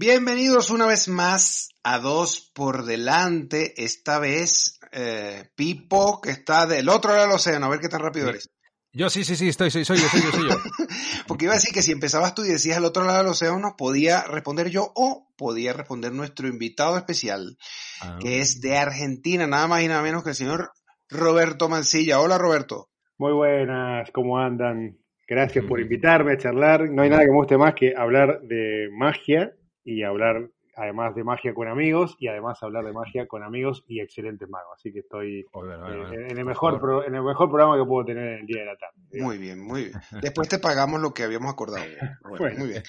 Bienvenidos una vez más a Dos por Delante. Esta vez, eh, Pipo, que está del otro lado del océano. A ver qué tan rápido eres. Yo sí, sí, sí, estoy, soy, soy yo, soy yo, soy yo. Porque iba a decir que si empezabas tú y decías el otro lado del océano, podía responder yo o podía responder nuestro invitado especial, Ah. que es de Argentina, nada más y nada menos que el señor Roberto Mancilla. Hola, Roberto. Muy buenas, ¿cómo andan? Gracias por invitarme a charlar. No hay nada que me guste más que hablar de magia y hablar además de magia con amigos y además hablar de magia con amigos y excelentes magos. Así que estoy eh, en, el mejor pro- en el mejor programa que puedo tener en el día de la tarde. Muy bien, muy bien. Después te pagamos lo que habíamos acordado. Bueno, Bueno. Muy bien.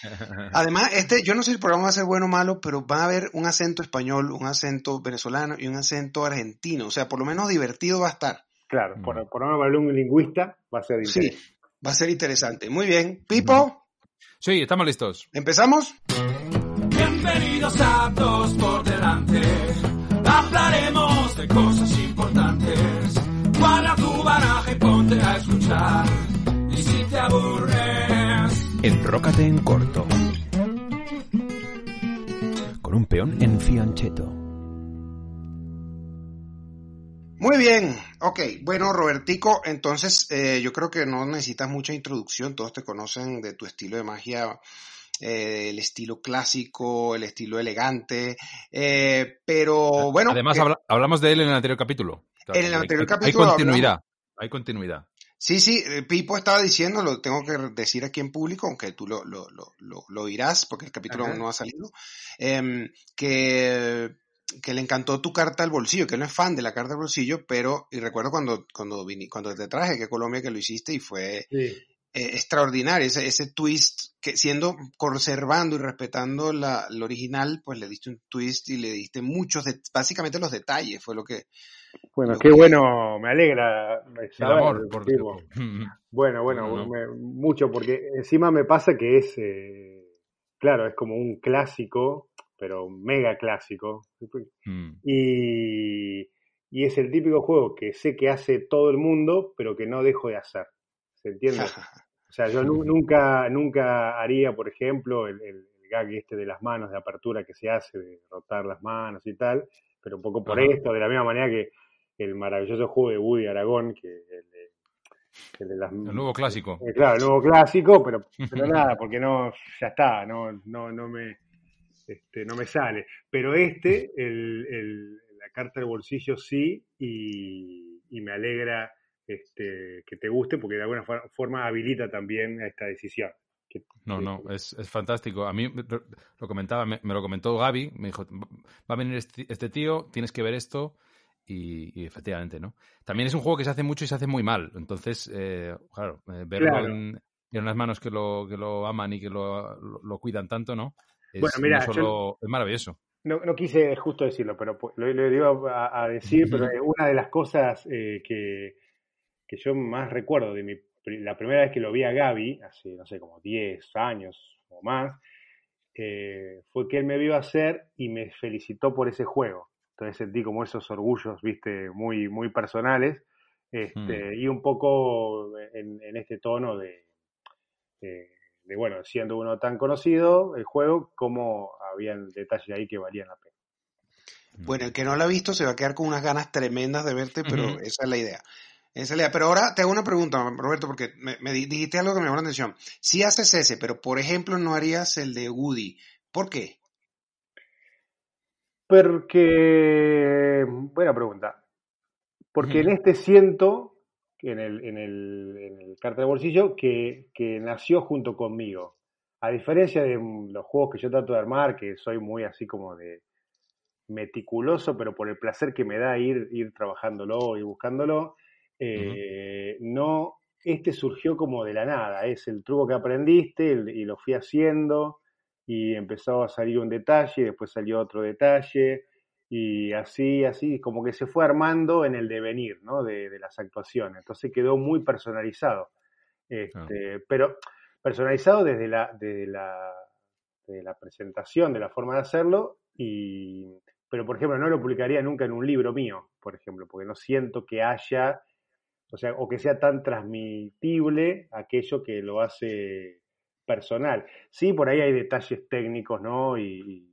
Además, este, yo no sé si el programa va a ser bueno o malo, pero va a haber un acento español, un acento venezolano y un acento argentino. O sea, por lo menos divertido va a estar. Claro, Mm. por, por lo menos para un lingüista va a ser Sí, interesante. va a ser interesante. Muy bien. Pipo, Sí, estamos listos. ¿empezamos? Bienvenidos a Dos por Delante. Hablaremos de cosas importantes. Guarda tu baraja y ponte a escuchar. Y si te aburres, Enrócate en corto. Con un peón en fiancheto. Muy bien. Ok, bueno, Robertico, entonces eh, yo creo que no necesitas mucha introducción. Todos te conocen de tu estilo de magia. Eh, el estilo clásico, el estilo elegante, eh, pero bueno, Además, eh, habla- hablamos de él en el anterior capítulo. En el Hay- anterior hay- capítulo Hay continuidad. Hay continuidad. Sí, sí, Pipo estaba diciendo, lo tengo que decir aquí en público, aunque tú lo, lo, lo, lo, lo oirás porque el capítulo Ajá. aún no ha salido, em, que, que le encantó tu carta al bolsillo, que él no es fan de la carta al bolsillo, pero, y recuerdo cuando, cuando, cuando te traje que Colombia que lo hiciste y fue Sí. Eh, extraordinario, ese, ese twist, que siendo, conservando y respetando la, lo original, pues le diste un twist y le diste muchos, de- básicamente los detalles, fue lo que, Bueno, Lo qué que- bueno, me alegra El amor, por tipo. Bueno, bueno, No, no. me- mucho, porque encima me pasa que es, eh, claro, es como un clásico, pero mega clásico. mm. Y, y es el típico juego que sé que hace todo el mundo, pero que no dejo de hacer. ¿Se entiende? O sea, yo nu- nunca, nunca haría, por ejemplo, el, el, el gag este de las manos de apertura que se hace, de rotar las manos y tal, pero un poco por Ajá. esto, de la misma manera que el maravilloso juego de Woody Aragón, que el de, el de las... El nuevo clásico. Eh, claro, el nuevo clásico, pero, pero nada, porque no, ya está, no, no, no me, este, no me sale. Pero este, el, el- la carta del bolsillo sí, y, y me alegra este, que te guste, porque de alguna for- forma habilita también a esta decisión. Que- No, no, es, es fantástico. A mí lo comentaba, me, me lo comentó Gaby, me dijo, va a venir este, este tío, tienes que ver esto, y, y efectivamente, ¿no? También es un juego que se hace mucho y se hace muy mal, entonces, eh, claro, eh, verlo Claro. en, en unas manos que lo, que lo aman y que lo, lo, lo cuidan tanto, ¿no? Es, Bueno, mira, no solo- es maravilloso. No, no quise justo decirlo, pero pu- lo, lo iba a, a decir, pero una de las cosas eh, que, que yo más recuerdo de mi, la primera vez que lo vi a Gaby, hace, no sé, como 10 años o más, eh, fue que él me vio hacer y me felicitó por ese juego. Entonces sentí como esos orgullos, viste, muy, muy personales, este, y un poco en, en este tono de, de, de, bueno, siendo uno tan conocido, el juego, como habían detalles ahí que valían la pena. Bueno, el que no la ha visto se va a quedar con unas ganas tremendas de verte, pero esa es la idea. Esa es la idea. Pero ahora te hago una pregunta, Roberto, porque me, me di- dijiste algo que me llamó la atención. Si haces ese, pero por ejemplo no harías el de Woody. ¿Por qué? Porque, buena pregunta. Porque en este siento, en el, en el, en el carta de bolsillo, que, que nació junto conmigo. A diferencia de los juegos que yo trato de armar, que soy muy así como de meticuloso, pero por el placer que me da ir, ir trabajándolo y buscándolo, eh, no, este surgió como de la nada, es el truco que aprendiste el- y lo fui haciendo y empezó a salir un detalle, después salió otro detalle y así, así, como que se fue armando en el devenir, ¿no? De, de las actuaciones. Entonces quedó muy personalizado. Este, Pero personalizado desde la, desde la, desde la presentación, de la forma de hacerlo, y, pero por ejemplo no lo publicaría nunca en un libro mío, por ejemplo, porque no siento que haya, o sea, o que sea tan transmitible aquello que lo hace personal. Sí, por ahí hay detalles técnicos, ¿no? Y,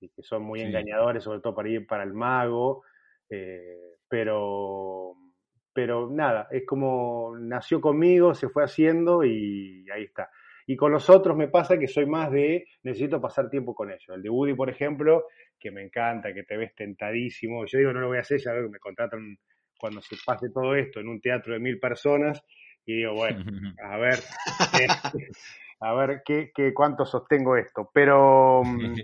que son muy Sí. engañadores, sobre todo para ir para el mago. eh, pero, pero nada, es como nació conmigo, se fue haciendo y ahí está. Y con los otros me pasa que soy más de necesito pasar tiempo con ellos. El de Woody, por ejemplo, que me encanta, que te ves tentadísimo. Yo digo, no lo voy a hacer, ya veo que me contratan cuando se pase todo esto en un teatro de mil personas. Y digo, bueno, a ver, eh, a ver qué, qué, cuánto sostengo esto. Pero mm,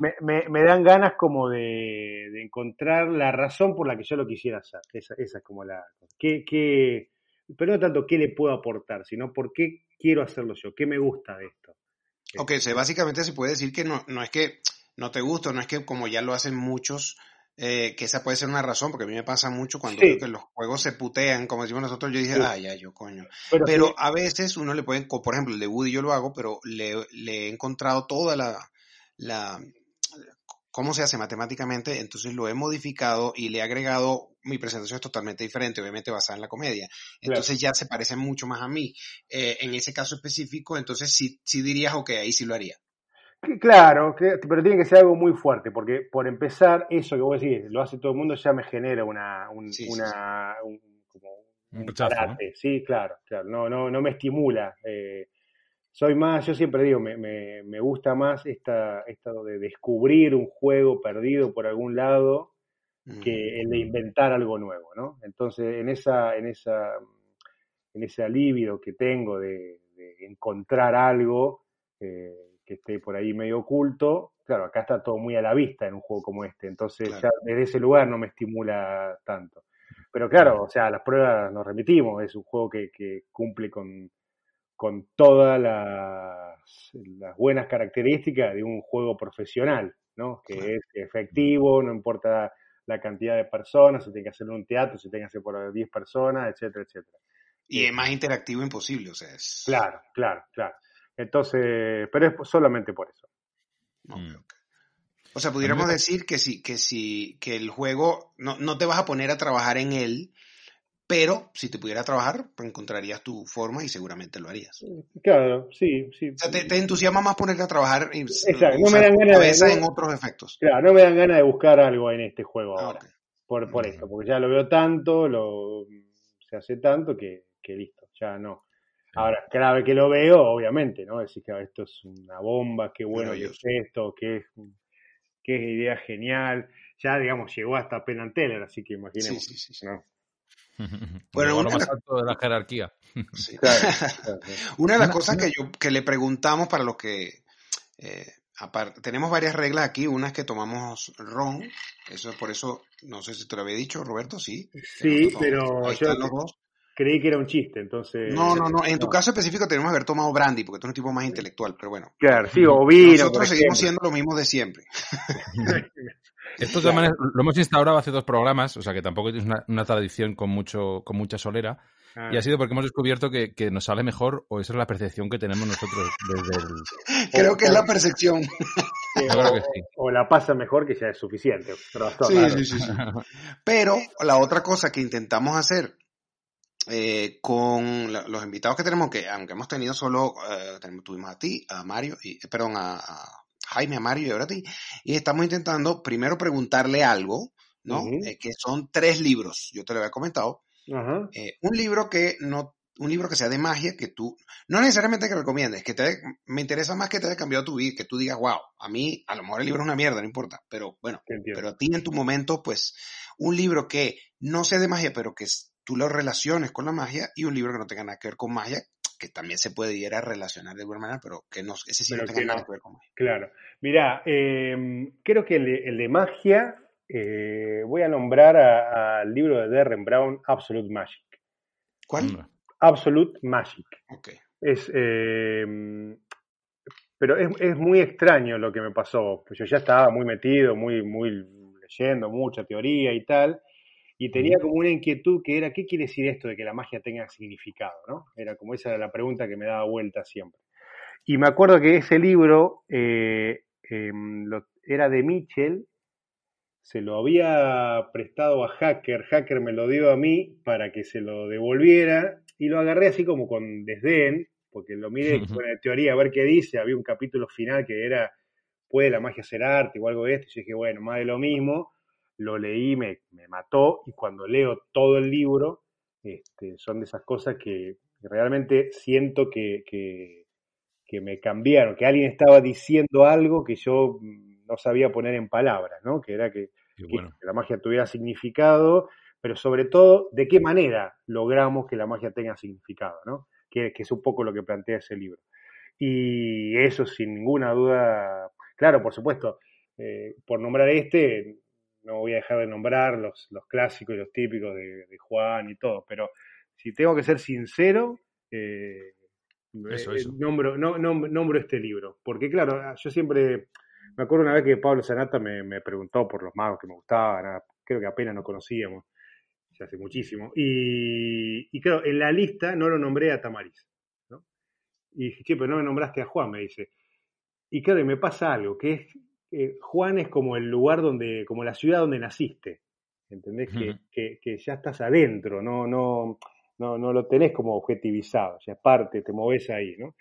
me, me- me dan ganas como de, de encontrar la razón por la que yo lo quisiera hacer. Esa, esa es como la... ¿Qué, qué, pero no tanto qué le puedo aportar, sino por qué quiero hacerlo yo, qué me gusta de esto. Ok, se- básicamente se puede decir que no, no es que no te gusta, no es que como ya lo hacen muchos, eh, que esa puede ser una razón, porque a mí me pasa mucho cuando Sí. veo que los juegos se putean, como decimos nosotros, yo dije, Sí. ay, ya, yo coño. Pero, Pero sí, a veces uno le puede, por ejemplo, el de Woody yo lo hago, pero le, le he encontrado toda la, la, cómo se hace matemáticamente, entonces lo he modificado y le he agregado, mi presentación es totalmente diferente, obviamente basada en la comedia, entonces ya se parece mucho más a mí. Eh, en ese caso específico, entonces sí, sí dirías, ok, ahí sí lo haría. Que- claro, que- pero tiene que ser algo muy fuerte, porque por empezar, eso que vos decís, lo hace todo el mundo, ya me genera una, un, Sí, sí, una, un- como Un. Sí, claro, claro, no, no, no me estimula. eh, soy más, yo siempre digo, me, me, me gusta más esta, esto de descubrir un juego perdido por algún lado que el de inventar algo nuevo, ¿no? Entonces, en esa, en esa, en ese alivio que tengo de, de encontrar algo eh, que esté por ahí medio oculto, claro, acá está todo muy a la vista en un juego como este, entonces Claro. ya desde ese lugar no me estimula tanto. Pero claro, o sea, las pruebas nos remitimos, es un juego que, que cumple con, con todas las, las buenas características de un juego profesional, ¿no? Que Claro. es efectivo, no importa la cantidad de personas, se tiene que hacer en un teatro, se tiene que hacer por 10 personas, etcétera, etcétera. Y es más interactivo imposible, o sea, es... Claro, claro, claro. Entonces, pero es solamente por eso. Mm. O sea, pudiéramos decir que sí, que sí, que el juego, no, no te vas a poner a trabajar en él, pero si te pudiera trabajar, pues encontrarías tu forma y seguramente lo harías. Claro, sí, sí. O sea, te, te entusiasma más ponerte a trabajar y Exacto, no me dan tu ganas de- no- en otros efectos. Claro, no me dan ganas de buscar algo en este juego Ah, ahora. Por, por esto, porque ya lo veo tanto, lo, se hace tanto que, que listo, ya no. Ahora, cada vez que lo veo, obviamente, ¿no? Decís que ah, esto es una bomba, qué bueno que es esto, qué, es- qué idea genial. Ya, digamos, llegó hasta Penn and Teller, así que imaginemos. Sí, sí, sí, sí. ¿no? Bueno, una- más alto de la jerarquía. Sí. Claro, claro, claro. Una de las cosas que, yo, que le preguntamos para los que... eh, aparte, tenemos varias reglas aquí. Una es que tomamos ron. Eso es por eso, no sé si te lo había dicho, Roberto, sí. Sí, pero ahí yo están los dos. Creí que era un chiste, entonces... No, no, no. En tu no. caso específico tenemos que haber tomado brandy, porque tú eres un tipo más intelectual, pero bueno. Claro, sí, o vino, Nosotros seguimos siendo lo mismo de siempre. Esto de todas maneras, lo hemos instaurado hace dos programas, o sea que tampoco es una, una tradición con mucho con mucha solera. Ah, Y ha sido porque hemos descubierto que, que nos sale mejor, o esa es la percepción que tenemos nosotros desde el. Creo que es la percepción. sí, Yo creo o, que sí. o la pasa mejor, que ya es suficiente. Pero Sí, claro. sí, sí, sí. Pero la otra cosa que intentamos hacer eh, con la- los invitados que tenemos, que aunque hemos tenido solo, eh, tenemos- tuvimos a ti, a Mario, y, eh, perdón, a, a Jaime, a Mario y ahora a ti, y estamos intentando primero preguntarle algo, ¿no? Eh, que son tres libros, yo te lo había comentado, eh, un libro que no un libro que sea de magia que tú no necesariamente que recomiendes que te me interesa más que te haya cambiado tu vida que tú digas wow a mí a lo mejor el libro es una mierda no importa pero bueno entiendo. pero a ti en tu momento pues un libro que no sea de magia pero que s- tú lo relaciones con la magia y un libro que no tenga nada que ver con magia que también se puede ir a relacionar de alguna manera pero que no ese sí Pero no tenga que nada no. que ver con magia Claro. Mirá, eh, creo que el de, el de magia, eh, voy a nombrar al libro de Derren Brown, Absolute Magic. ¿cuál? Absolute Magic. Ok. Es, eh, pero es, es muy extraño lo que me pasó. Pues yo ya estaba muy metido, muy, muy leyendo mucha teoría y tal, y tenía como una inquietud que era, ¿qué quiere decir esto de que la magia tenga significado? ¿no? Era como esa era la pregunta que me daba vuelta siempre. Y me acuerdo que ese libro eh, em, lo- era de Mitchell, se lo había prestado a Hacker, Hacker me lo dio a mí para que se lo devolviera y lo agarré así como con desdén porque lo miré con la teoría a ver qué dice, había un capítulo final que era, ¿puede la magia ser arte o algo de esto? Y yo dije, bueno, más de lo mismo, lo leí, me, me mató, y cuando leo todo el libro, este, son de esas cosas que realmente siento que, que, que me cambiaron, que alguien estaba diciendo algo que yo no sabía poner en palabras, ¿no? Que era que, la magia tuviera significado, pero sobre todo, de qué manera logramos que la magia tenga significado, ¿no? Que, que es un poco lo que plantea ese libro. Y eso, sin ninguna duda, claro, por supuesto, eh, por nombrar este, no voy a dejar de nombrar los, los clásicos y los típicos de, de Juan y todo, pero si tengo que ser sincero, eh, Eso, eh, eso. Nombro, no, nom- nombro este libro, porque claro, yo siempre, me acuerdo una vez que Pablo Sanata me, me preguntó por los magos que me gustaban, ah, creo que apenas nos conocíamos, ya hace muchísimo, y, y claro, en la lista no lo nombré a Tamariz, ¿no? Y dije, che, pero no me nombraste a Juan, me dice. Y claro, y me pasa algo, que es, eh, Juan es como el lugar donde, como la ciudad donde naciste, ¿entendés? Que, Ujú. que, que ya estás adentro, no, no, no, no lo tenés como objetivizado, ya parte, te moves ahí, ¿no?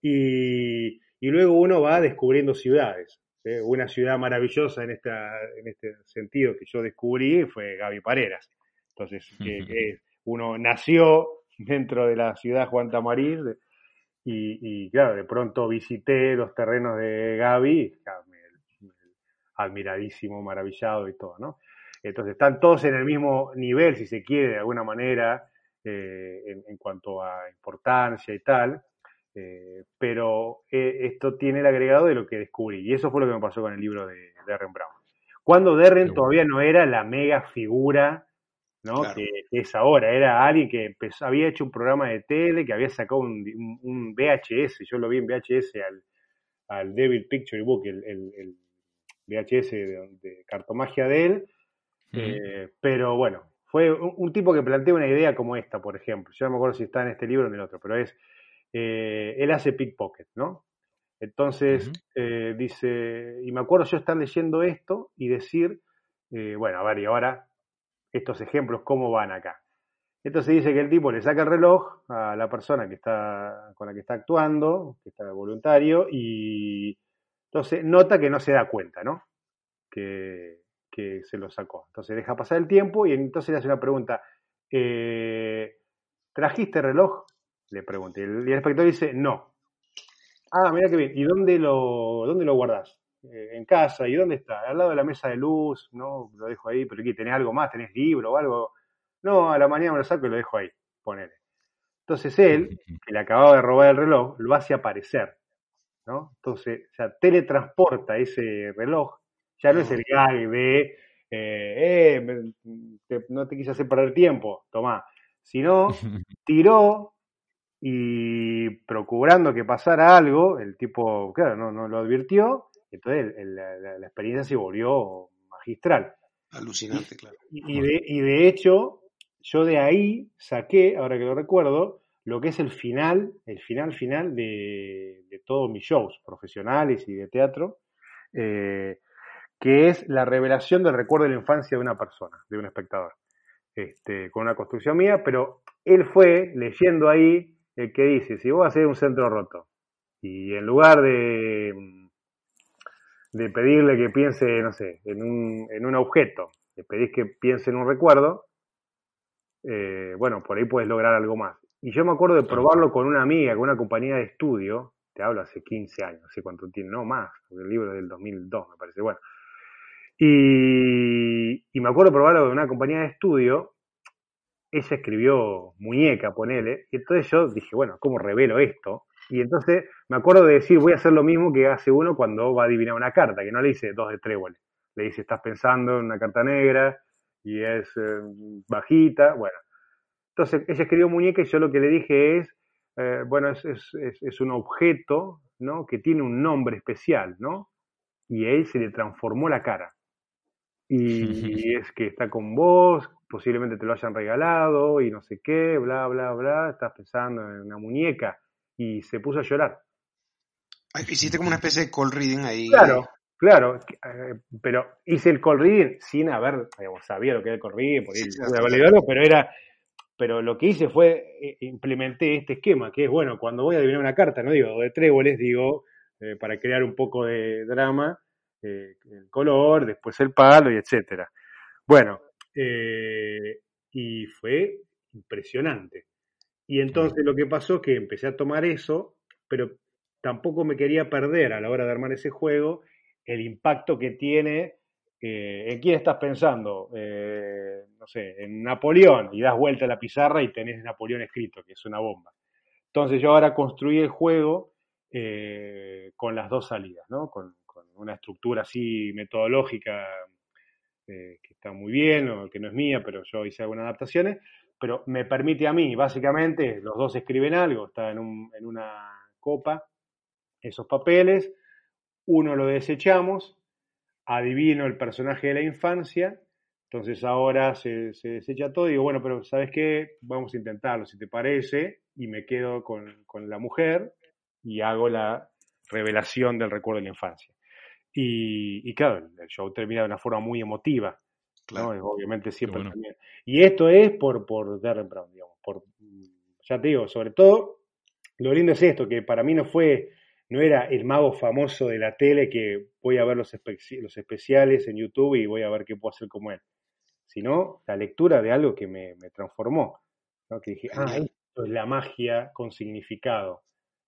Y, y luego uno va descubriendo ciudades. ¿eh? Una ciudad maravillosa en, esta, en este sentido que yo descubrí fue Gaby Pareras. Entonces, uno nació dentro de la ciudad Juan Tamariz y, y, claro, de pronto visité los terrenos de Gaby, admiradísimo, maravillado y todo, ¿no? Entonces están todos en el mismo nivel, si se quiere, de alguna manera, eh, en, en cuanto a importancia y tal, eh, pero eh, esto tiene el agregado de lo que descubrí, y eso fue lo que me pasó con el libro de Derren Brown. Cuando Derren todavía no era la mega figura ¿no? Claro. Que, que es ahora, era alguien que empezó, había hecho un programa de tele, que había sacado un, un- un VHS, yo lo vi en VHS al, al Devil Picture Book, el, el- el VHS de, de cartomagia de él, eh, pero bueno, fue un, un tipo que plantea una idea como esta, por ejemplo, yo no me acuerdo si está en este libro o en el otro, pero es, eh, él hace pickpocket, ¿no? Entonces, eh, dice, y me acuerdo yo estar leyendo esto y decir, eh, bueno, a ver, y ahora estos ejemplos, ¿cómo van acá? Entonces dice que el tipo le saca el reloj a la persona que está, con la que está actuando, que está voluntario, y entonces nota que no se da cuenta, ¿no? Que, que se lo sacó. Entonces deja pasar el tiempo y entonces le hace una pregunta. eh, ¿Trajiste reloj? Le pregunta. Y el, inspector dice, no. Ah, mira qué bien. ¿Y dónde lo, dónde lo guardás? Eh, en casa. ¿Y dónde está? Al lado de la mesa de luz. No, lo dejo ahí. ¿Pero qué? ¿Tenés algo más? ¿Tenés libro o algo? No, a la mañana me lo saco y lo dejo ahí. Ponele. Entonces él, que le acababa de robar el reloj, lo hace aparecer. ¿No? Entonces, o sea, teletransporta ese reloj. Ya no es el gag de, eh, eh, me- te- no te quise hacer perder tiempo, tomá. Sino, tiró y procurando que pasara algo, el tipo, claro, no, no lo advirtió, entonces el- la, la- la experiencia se volvió magistral. Alucinante, claro. Y, y de, y de hecho, yo de ahí saqué, ahora que lo recuerdo, lo que es el final, el final final de, todos mis shows profesionales y de teatro, eh, que es la revelación del recuerdo de la infancia de una persona, de un espectador, este, con una construcción mía, pero él fue leyendo ahí el que dice, si vos haces un centro roto y en lugar de, de pedirle que piense, no sé, en un, en un objeto, le pedís que piense en un recuerdo, eh, bueno, por ahí puedes lograr algo más. Y yo me acuerdo de probarlo con una amiga, con una compañía de estudio, te hablo hace 15 años, no sé cuánto tiene, no más, porque el libro es del 2002, me parece, bueno. Y, y me acuerdo de probarlo con una compañía de estudio, ella escribió muñeca, ponele, y entonces yo dije, bueno, ¿cómo revelo esto? Y entonces me acuerdo de decir, voy a hacer lo mismo que hace uno cuando va a adivinar una carta, que no le dice dos de tréboles, le dice, estás pensando en una carta negra y es eh, bajita, bueno. Entonces ella escribió muñeca y yo lo que le dije es, eh, bueno, es, es, es, es un objeto, ¿no? Que tiene un nombre especial, ¿no? Y a él se le transformó la cara. Y es que está con vos, posiblemente te lo hayan regalado y no sé qué, bla, bla, bla, estás pensando en una muñeca y se puso a llorar. Ay, Hiciste como una especie de call reading ahí. Claro, claro, eh, pero hice el call reading sin haber, digamos, sabía lo que era el call reading, porque Sí, leído algo, pero era, pero lo que hice fue eh, implementé este esquema, que es, bueno, cuando voy a adivinar una carta, no digo de tréboles, digo, eh, para crear un poco de drama, eh, el color, después el palo y etcétera. Bueno, y fue impresionante. Y entonces lo que pasó es que empecé a tomar eso, pero tampoco me quería perder a la hora de armar ese juego el impacto que tiene. ¿En quién estás pensando? Eh, no sé, en Napoleón, y das vuelta a la pizarra y tenés Napoleón escrito, que es una bomba. Entonces yo ahora construí el juego eh, con las dos salidas, ¿no? Con, una estructura así metodológica eh, que está muy bien, o que no es mía, pero yo hice algunas adaptaciones, pero me permite a mí, básicamente, los dos escriben algo, está en una copa, esos papeles, uno lo desechamos, adivino el personaje de la infancia, entonces ahora se, se desecha todo y digo, bueno, pero ¿sabes qué? Vamos a intentarlo, si te parece, y me quedo con, con la mujer y hago la revelación del recuerdo de la infancia. Y, y claro, el show termina de una forma muy emotiva. Claro. Obviamente siempre bueno. también. Y esto es por, por Darren Brown, digamos, por, ya te digo, sobre todo, lo lindo es esto, que para mí no fue, no era el mago famoso de la tele que voy a ver los, especi- los especiales en YouTube y voy a ver qué puedo hacer como él, sino la lectura de algo que me, me transformó, ¿no? que dije, ah, esto es la magia con significado,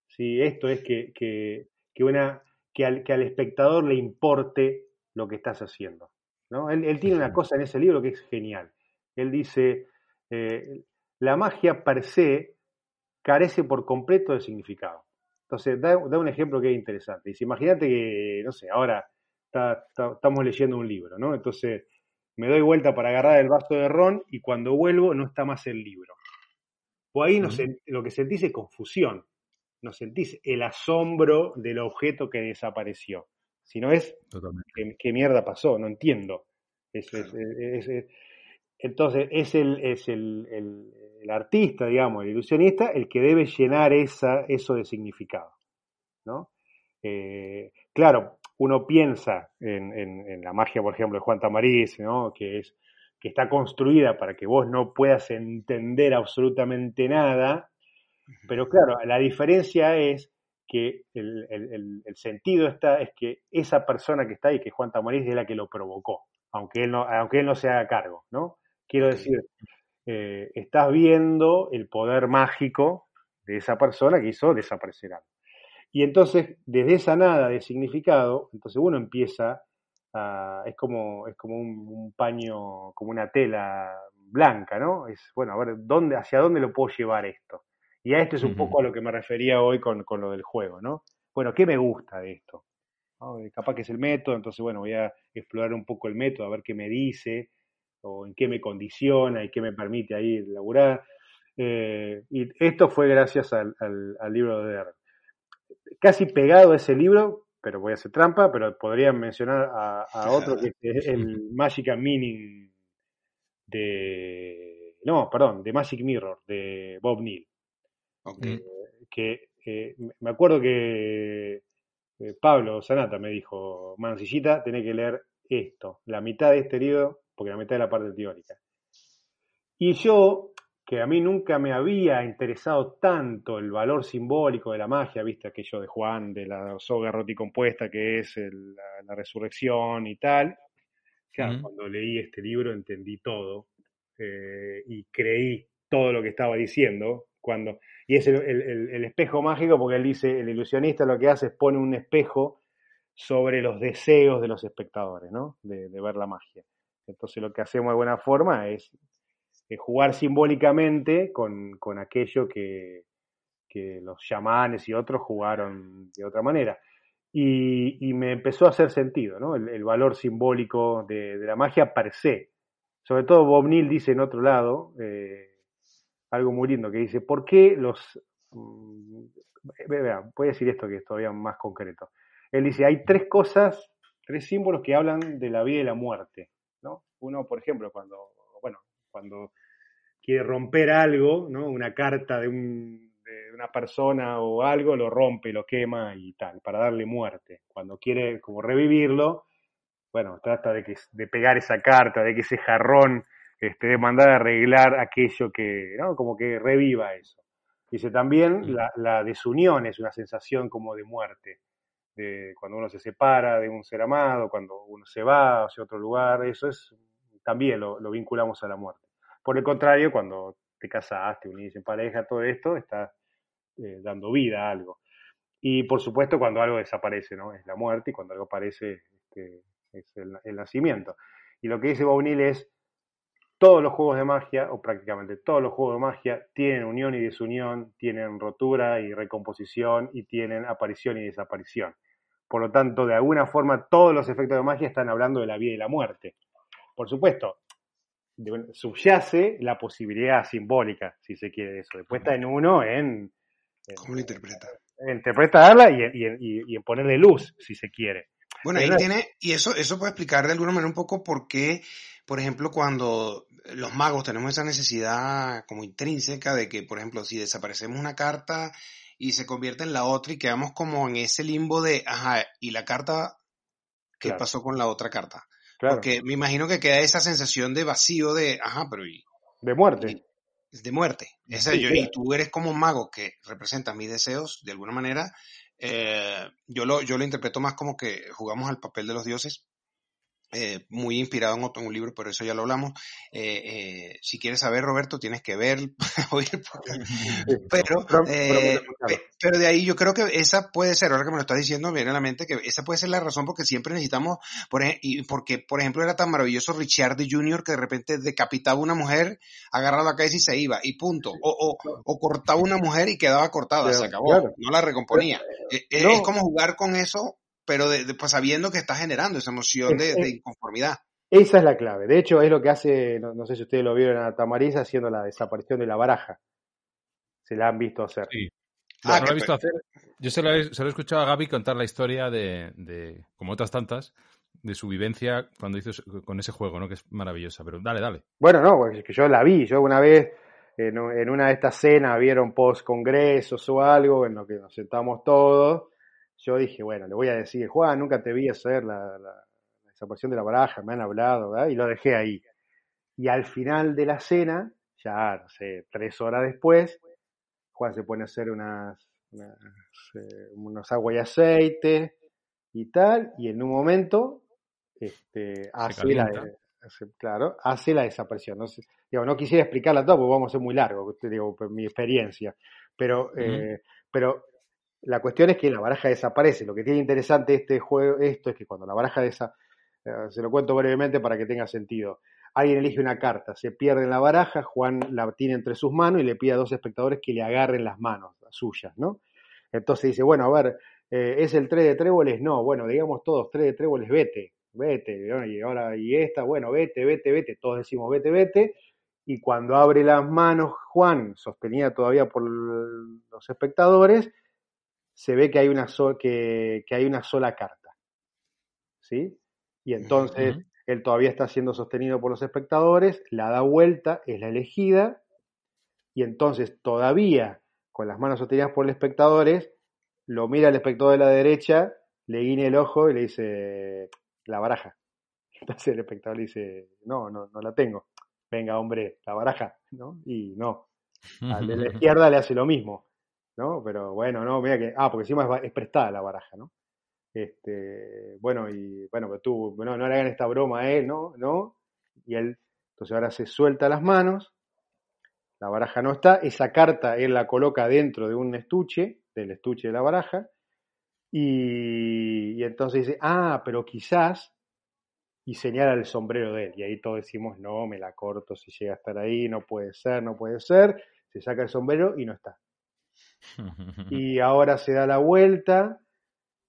¿sí? esto es que, que, que, una, que, al, que al espectador le importe lo que estás haciendo. ¿no? Él, él tiene una cosa en ese libro que es genial. Él dice, eh, la magia per se carece por completo de significado. Entonces, da, da un ejemplo que es interesante. Dice, imagínate que, no sé, ahora está- está- estamos leyendo un libro, ¿no? Entonces, me doy vuelta para agarrar el vaso de ron y cuando vuelvo no está más el libro. Pues ahí no Ujú. sen- lo que sentís es confusión, no sentís el asombro del objeto que desapareció, sino es. ¿qué, qué mierda pasó? No entiendo. Es- es- es- es- entonces es, el, es el, el- el artista, digamos, el ilusionista, el que debe llenar esa, eso de significado. ¿no? Eh, claro, uno piensa en, en- en la magia, por ejemplo, de Juan Tamariz, ¿no? que, es, que está construida para que vos no puedas entender absolutamente nada, pero claro, la diferencia es que el, el- sentido está, es que esa persona que está ahí, que es Juan Tamariz, es la que lo provocó, aunque él no, aunque él no se haga cargo, ¿no? Quiero decir, eh, estás viendo el poder mágico de esa persona que hizo desaparecer algo. Y entonces, desde esa nada de significado, entonces uno empieza a, es como, es como un, un paño, como una tela blanca, ¿no? Es, bueno, a ver, ¿dónde, hacia dónde lo puedo llevar esto? Y a esto es un poco a lo que me refería hoy con, con lo del juego, ¿no? Bueno, ¿qué me gusta de esto? ¿No? Eh, Capaz que es el método, entonces, bueno, voy a explorar un poco el método, a ver qué me dice, o en qué me condiciona y qué me permite ahí laburar. Eh, y esto fue gracias al, al- al libro de Darren. Casi pegado a ese libro, pero voy a hacer trampa, pero podría mencionar a, a otro que es el Magic and Meaning de... No, perdón, de Magic Mirror, de Bob Neal. Mm. que eh, me acuerdo que eh, Pablo Sanata me dijo, Mancillita, tenés que leer esto, la mitad de este libro, porque la mitad es la parte teórica. Y yo, que a mí nunca me había interesado tanto el valor simbólico de la magia, viste aquello de Juan, de la soga roticompuesta que es el- la, la resurrección y tal, claro, cuando leí este libro entendí todo eh, y creí todo lo que estaba diciendo, cuando y es el, el- el- el espejo mágico porque él dice, el ilusionista lo que hace es pone un espejo sobre los deseos de los espectadores, ¿no? De, de ver la magia. Entonces lo que hacemos de buena forma es, jugar simbólicamente con, con aquello que, que los chamanes y otros jugaron de otra manera. Y, y me empezó a hacer sentido, ¿no? El, valor simbólico de, de la magia per se. Sobre todo Bob Neal dice en otro lado, eh, algo muy lindo, que dice, ¿por qué los... mm, ve- vea, voy a decir esto que es todavía más concreto. Él dice, hay tres cosas, tres símbolos que hablan de la vida y la muerte. Uno, por ejemplo, cuando, bueno, cuando quiere romper algo, ¿no? Una carta de, un, de una persona o algo, lo rompe, lo quema y tal, para darle muerte. Cuando quiere como revivirlo, bueno, trata de, que, de pegar esa carta, de que ese jarrón este, de mandar a arreglar aquello que, ¿no? Como que reviva eso. Dice también la, la desunión es una sensación como de muerte, de cuando uno se separa de un ser amado, cuando uno se va hacia otro lugar, eso es también lo, vinculamos a la muerte. Por el contrario, cuando te casaste, unís en pareja, todo esto, estás eh, dando vida a algo. Y por supuesto, cuando algo desaparece, ¿no? Es la muerte, y cuando algo aparece, este, es el, nacimiento. Y lo que dice Bounil es, todos los juegos de magia, o prácticamente todos los juegos de magia, tienen unión y desunión, tienen rotura y recomposición, y tienen aparición y desaparición. Por lo tanto, de alguna forma, todos los efectos de magia están hablando de la vida y la muerte. Por supuesto, subyace la posibilidad simbólica, si se quiere eso. Después está en uno en, en- ¿Cómo lo interpreta? en interpretarla y, en- y en- y- y en ponerle luz, si se quiere. Bueno, ahí tiene, y eso, eso puede explicar de alguna manera un poco por qué, por ejemplo, cuando los magos tenemos esa necesidad como intrínseca de que, por ejemplo, si desaparecemos una carta y se convierte en la otra y quedamos como en ese limbo de, ajá, y la carta, ¿qué Claro. pasó con la otra carta? Claro, Porque me imagino que queda esa sensación de vacío de, ajá, pero y, de muerte. y- de muerte. Esa, Sí, yo- claro. Y tú eres como un mago que representa mis deseos, de alguna manera. eh, yo, lo, yo lo interpreto más como que jugamos al papel de los dioses. Eh, muy inspirado en, otro, en un libro, pero eso ya lo hablamos. Eh, eh, si quieres saber, Roberto, tienes que ver, oír. Pero, eh, pero de ahí yo creo que esa puede ser, ahora que me lo estás diciendo, me viene a la mente que esa puede ser la razón porque siempre necesitamos, por y porque, por ejemplo, era tan maravilloso Richard Jr. que de repente decapitaba a una mujer, agarraba la cabeza y se iba, y punto. O, o, o cortaba una mujer y quedaba cortada, Claro, se acabó, claro. no la recomponía. Eh, eh, no. Es como jugar con eso, pero de, de- pues, sabiendo que está generando esa emoción de, Es- de es- inconformidad. Esa es la clave. De hecho, es lo que hace, no, no sé si ustedes lo vieron a Tamariz haciendo la desaparición de la baraja. Se la han visto hacer. Sí. Ah, no lo he visto hacer. Yo se lo, he, se lo he escuchado a Gaby contar la historia de, de, como otras tantas, de su vivencia cuando hizo con ese juego, ¿no? Que es maravillosa. Pero dale, dale. Bueno, no, porque es que yo la vi. Yo una vez en, en una de estas cenas vieron post-congresos o algo en lo que nos sentamos todos. Yo dije, bueno, le voy a decir, Juan, nunca te vi hacer la, la- la desaparición de la baraja, me han hablado, ¿verdad? Y lo dejé ahí. Y al final de la cena, ya, no sé, tres horas después, Juan se pone a hacer unas, unas, eh, unos agua y aceite y tal, y en un momento este, hace la, hace- claro, hace la desaparición. No, sé, digo, no quisiera explicarla todo porque vamos a ser muy largo, digo, por mi experiencia. Pero, eh, pero la cuestión es que la baraja desaparece. Lo que tiene interesante este juego, esto es que cuando la baraja desaparece, se lo cuento brevemente para que tenga sentido. Alguien elige una carta, se pierde en la baraja, Juan la tiene entre sus manos y le pide a dos espectadores que le agarren las manos las suyas, ¿no? Entonces dice, bueno, a ver, eh, ¿es el 3 de tréboles? No, bueno, digamos todos, 3 de tréboles, vete, vete, y ahora, y esta, bueno, vete, vete, vete, todos decimos vete, vete, y cuando abre las manos Juan, sostenida todavía por los espectadores, se ve que hay una, so- que, que hay una sola carta, ¿sí? Y entonces él todavía está siendo sostenido por los espectadores, la da vuelta, es la elegida, y entonces todavía con las manos sostenidas por los espectadores, lo mira el espectador de la derecha, le guiña el ojo y le dice, la baraja. Entonces el espectador le dice, no, no, no la tengo. Venga, hombre, la baraja, ¿no? Y no. Al de la izquierda le hace lo mismo, ¿no? Pero bueno, no, mira que, ah, porque encima es, es prestada la baraja, ¿no? Este, bueno, y bueno, pero tú, no, no le hagan esta broma a él, ¿no? ¿No? Y él, entonces ahora se suelta las manos, la baraja no está, esa carta él la coloca dentro de un estuche, del estuche de la baraja, y, y entonces dice, ah, pero quizás, y señala el sombrero de él, y ahí todos decimos, no, me la corto si llega a estar ahí, no puede ser, no puede ser, se saca el sombrero y no está. Y ahora se da la vuelta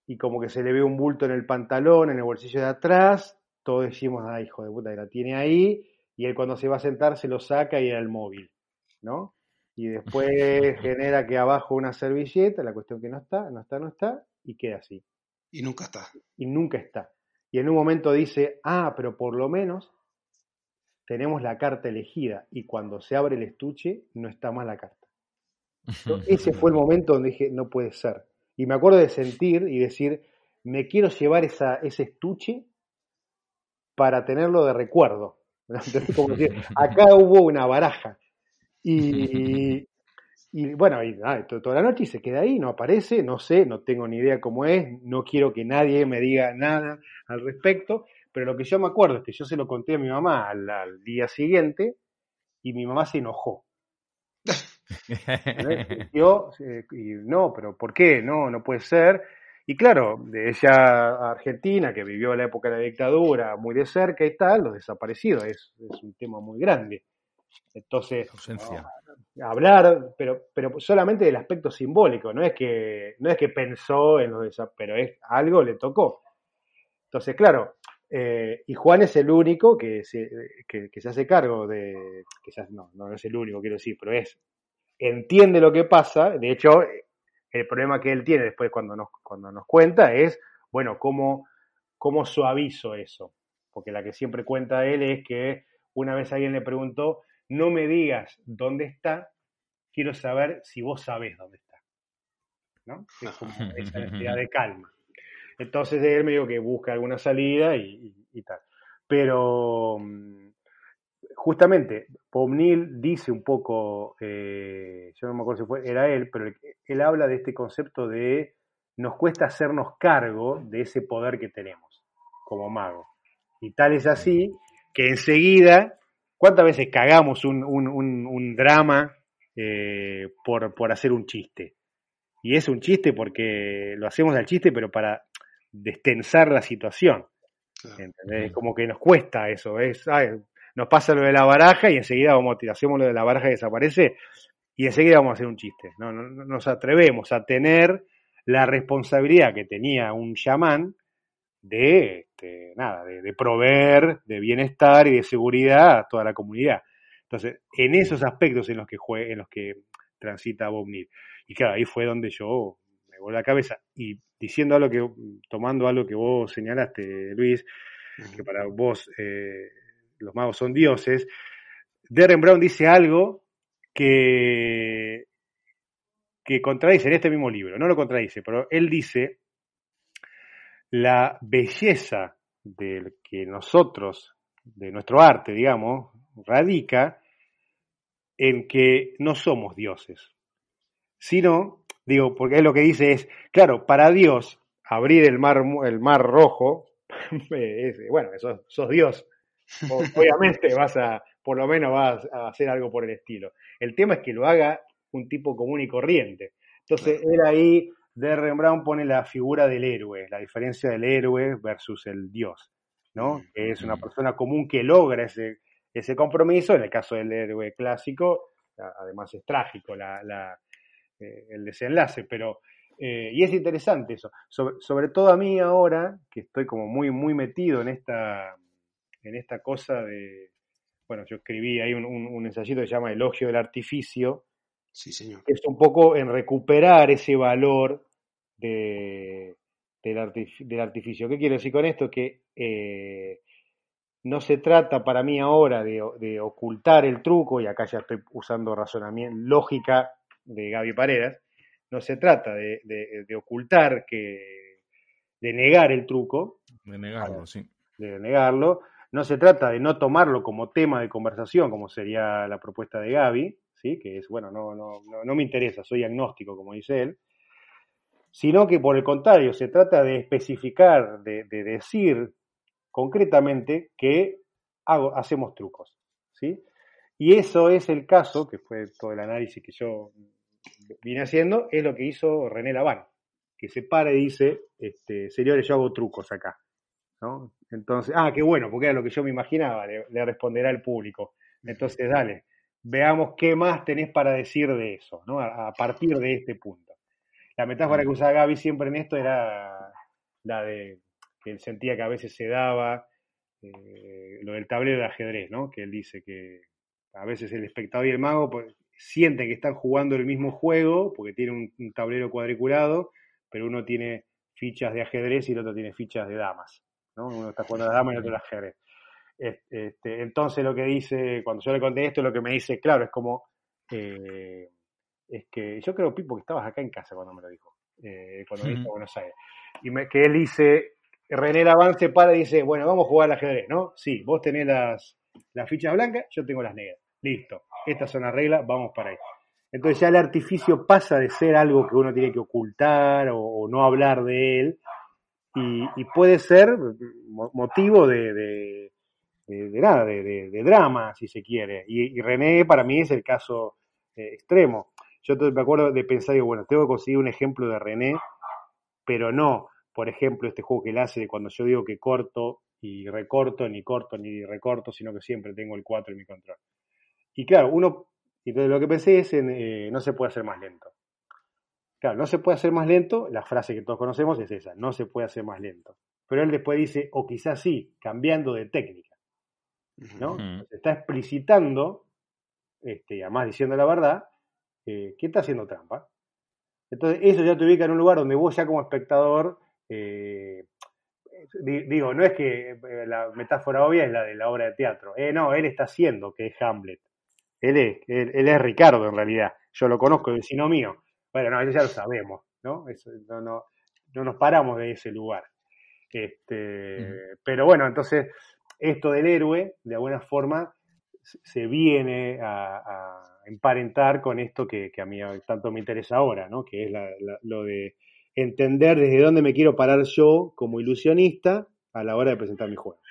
y como que se le ve un bulto en el pantalón, en el bolsillo de atrás, todos decimos, ah, hijo de puta, que la tiene ahí, y él cuando se va a sentar se lo saca y era el móvil, ¿no? Y después genera que abajo una servilleta, la cuestión que no está, no está, no está, y queda así. Y nunca está. Y nunca está. Y en un momento dice, ah, pero por lo menos tenemos la carta elegida, y cuando se abre el estuche, no está más la carta. Yo- ese fue el momento donde dije, no puede ser. Y me acuerdo de sentir y decir, me quiero llevar esa, ese estuche para tenerlo de recuerdo. Como decir, acá hubo una baraja. Y, y bueno, y, toda la noche y se queda ahí, no aparece, no sé, no tengo ni idea cómo es, no quiero que nadie me diga nada al respecto, pero lo que yo me acuerdo es que yo se lo conté a mi mamá al, al día siguiente y mi mamá se enojó. Yo, eh, y no, pero ¿por qué? No, no puede ser. Y claro, de ella argentina, que vivió la época de la dictadura muy de cerca y tal, los desaparecidos, es, es un tema muy grande. Entonces, Ausencia. hablar, pero, pero solamente del aspecto simbólico, no es que, no es que pensó en los desa- pero es algo le tocó. Entonces, claro, eh, y Juan es el único que se, que, que se hace cargo de, que se no, no es el único, quiero decir, pero es, entiende lo que pasa, de hecho, el problema que él tiene después cuando nos, cuando nos cuenta es, bueno, cómo, cómo suavizo eso, porque la que siempre cuenta él es que una vez alguien le preguntó, no me digas dónde está, quiero saber si vos sabés dónde está. ¿No? Es como esa necesidad de calma. Entonces él me dijo que busca alguna salida y, y- y tal. Pero justamente, Pomnil dice un poco, eh, yo no me acuerdo si fue, era él, pero él, él habla de este concepto de nos cuesta hacernos cargo de ese poder que tenemos como mago. Y tal es así que enseguida, ¿cuántas veces cagamos un, un- un- un drama eh, por, por hacer un chiste? Y es un chiste porque lo hacemos al chiste, pero para destensar la situación. Claro. ¿entendés? Como que nos cuesta eso, es, ay, nos pasa lo de la baraja y enseguida vamos, a- hacemos lo de la baraja y desaparece y enseguida vamos a hacer un chiste. No, no, no nos atrevemos a tener la responsabilidad que tenía un chamán de, este, nada, de, de proveer de bienestar y de seguridad a toda la comunidad. Entonces, en esos aspectos en los que jue- en los que transita Bob Neal. Y claro, ahí fue donde yo me voló la cabeza. Y diciendo algo que, tomando algo que vos señalaste, Luis, que para vos eh, los magos son dioses, Darren Brown dice algo que, que contradice en este mismo libro, no lo contradice, pero él dice la belleza del que nosotros, de nuestro arte, digamos, radica en que no somos dioses, sino, digo, porque él lo que dice es, claro, para Dios abrir el mar, el mar rojo, es, bueno, sos, sos Dios, obviamente vas a, por lo menos vas a hacer algo por el estilo. El tema es que lo haga un tipo común y corriente. Entonces, él ahí, Derren Brown pone la figura del héroe, la diferencia del héroe versus el dios, ¿no? Que es una persona común que logra ese, ese compromiso, en el caso del héroe clásico, además es trágico la, la, eh, el desenlace, pero eh, y es interesante eso, sobre, sobre todo a mí ahora, que estoy como muy, muy metido en esta, en esta cosa de, bueno, yo escribí ahí un, un, un ensayito que se llama Elogio del Artificio, Sí, señor. que es un poco en recuperar ese valor de, del, artif- del artificio. ¿Qué quiero decir con esto? Que eh, no se trata para mí ahora de, de ocultar el truco, y acá ya estoy usando razonamiento, lógica de Gaby Paredes, no se trata de, de- de ocultar, que, de negar el truco, De negarlo, sí. de negarlo, no se trata de no tomarlo como tema de conversación, como sería la propuesta de Gaby, ¿sí? que es, bueno, no, me interesa, soy agnóstico, como dice él, sino que por el contrario, se trata de especificar, de, de decir concretamente que hago, hacemos trucos. ¿sí? Y eso es el caso, que fue todo el análisis que yo vine haciendo, es lo que hizo René Laván, que se para y dice, este, señores, yo hago trucos acá. ¿No? Entonces, ah, qué bueno, porque era lo que yo me imaginaba, le, le responderá el público. Entonces, dale, veamos qué más tenés para decir de eso, ¿no? A, a partir de este punto. La metáfora que usaba Gaby siempre en esto era la de que él sentía que a veces se daba eh, lo del tablero de ajedrez, ¿no? Que él dice que a veces el espectador y el mago pues, sienten que están jugando el mismo juego porque tiene un, un tablero cuadriculado, pero uno tiene fichas de ajedrez y el otro tiene fichas de damas. ¿No? Uno está jugando a la dama y otro al ajedrez. Este, entonces lo que dice, cuando yo le conté esto, lo que me dice, claro, es como, eh, es que yo creo, Pipo, que estabas acá en casa cuando me lo dijo, eh, cuando viniste a Buenos Aires, y me, que él dice, René Laván se para y dice, bueno, vamos a jugar al ajedrez, ¿no? Sí, vos tenés las, las fichas blancas, yo tengo las negras. Listo. Estas son las reglas, vamos para ahí. Entonces ya el artificio pasa de ser algo que uno tiene que ocultar o, o no hablar de él y, puede ser mo- motivo de, de, de- nada, de, drama, si se quiere. Y, René para mí es el caso eh, extremo. Yo me acuerdo de pensar, digo, bueno, tengo que conseguir un ejemplo de René, pero no, por ejemplo, este juego que él hace de cuando yo digo que corto y recorto, ni corto ni recorto, sino que siempre tengo el 4 en mi control. Y claro, uno, entonces lo que pensé es en, eh, no se puede hacer más lento. Claro, no se puede hacer más lento, la frase que todos conocemos es esa, no se puede hacer más lento. Pero él después dice, o quizás sí, cambiando de técnica, ¿no? Está explicitando, este, y además diciendo la verdad, eh, que está haciendo trampa. Entonces, eso ya te ubica en un lugar donde vos ya como espectador, eh, di- digo, no es que eh, la metáfora obvia es la de la obra de teatro. Eh, no, él está haciendo que es Hamlet. Él es, él, él es Ricardo en realidad. Yo lo conozco, es vecino mío. Bueno, no, eso ya lo sabemos, ¿no? Eso, no, no, no nos paramos de ese lugar. Este. Pero bueno, entonces, esto del héroe, de alguna forma, se- viene a, a emparentar con esto que, que a mí tanto me interesa ahora, ¿no? Que es la- la- lo de entender desde dónde me quiero parar yo como ilusionista a la hora de presentar mi juego.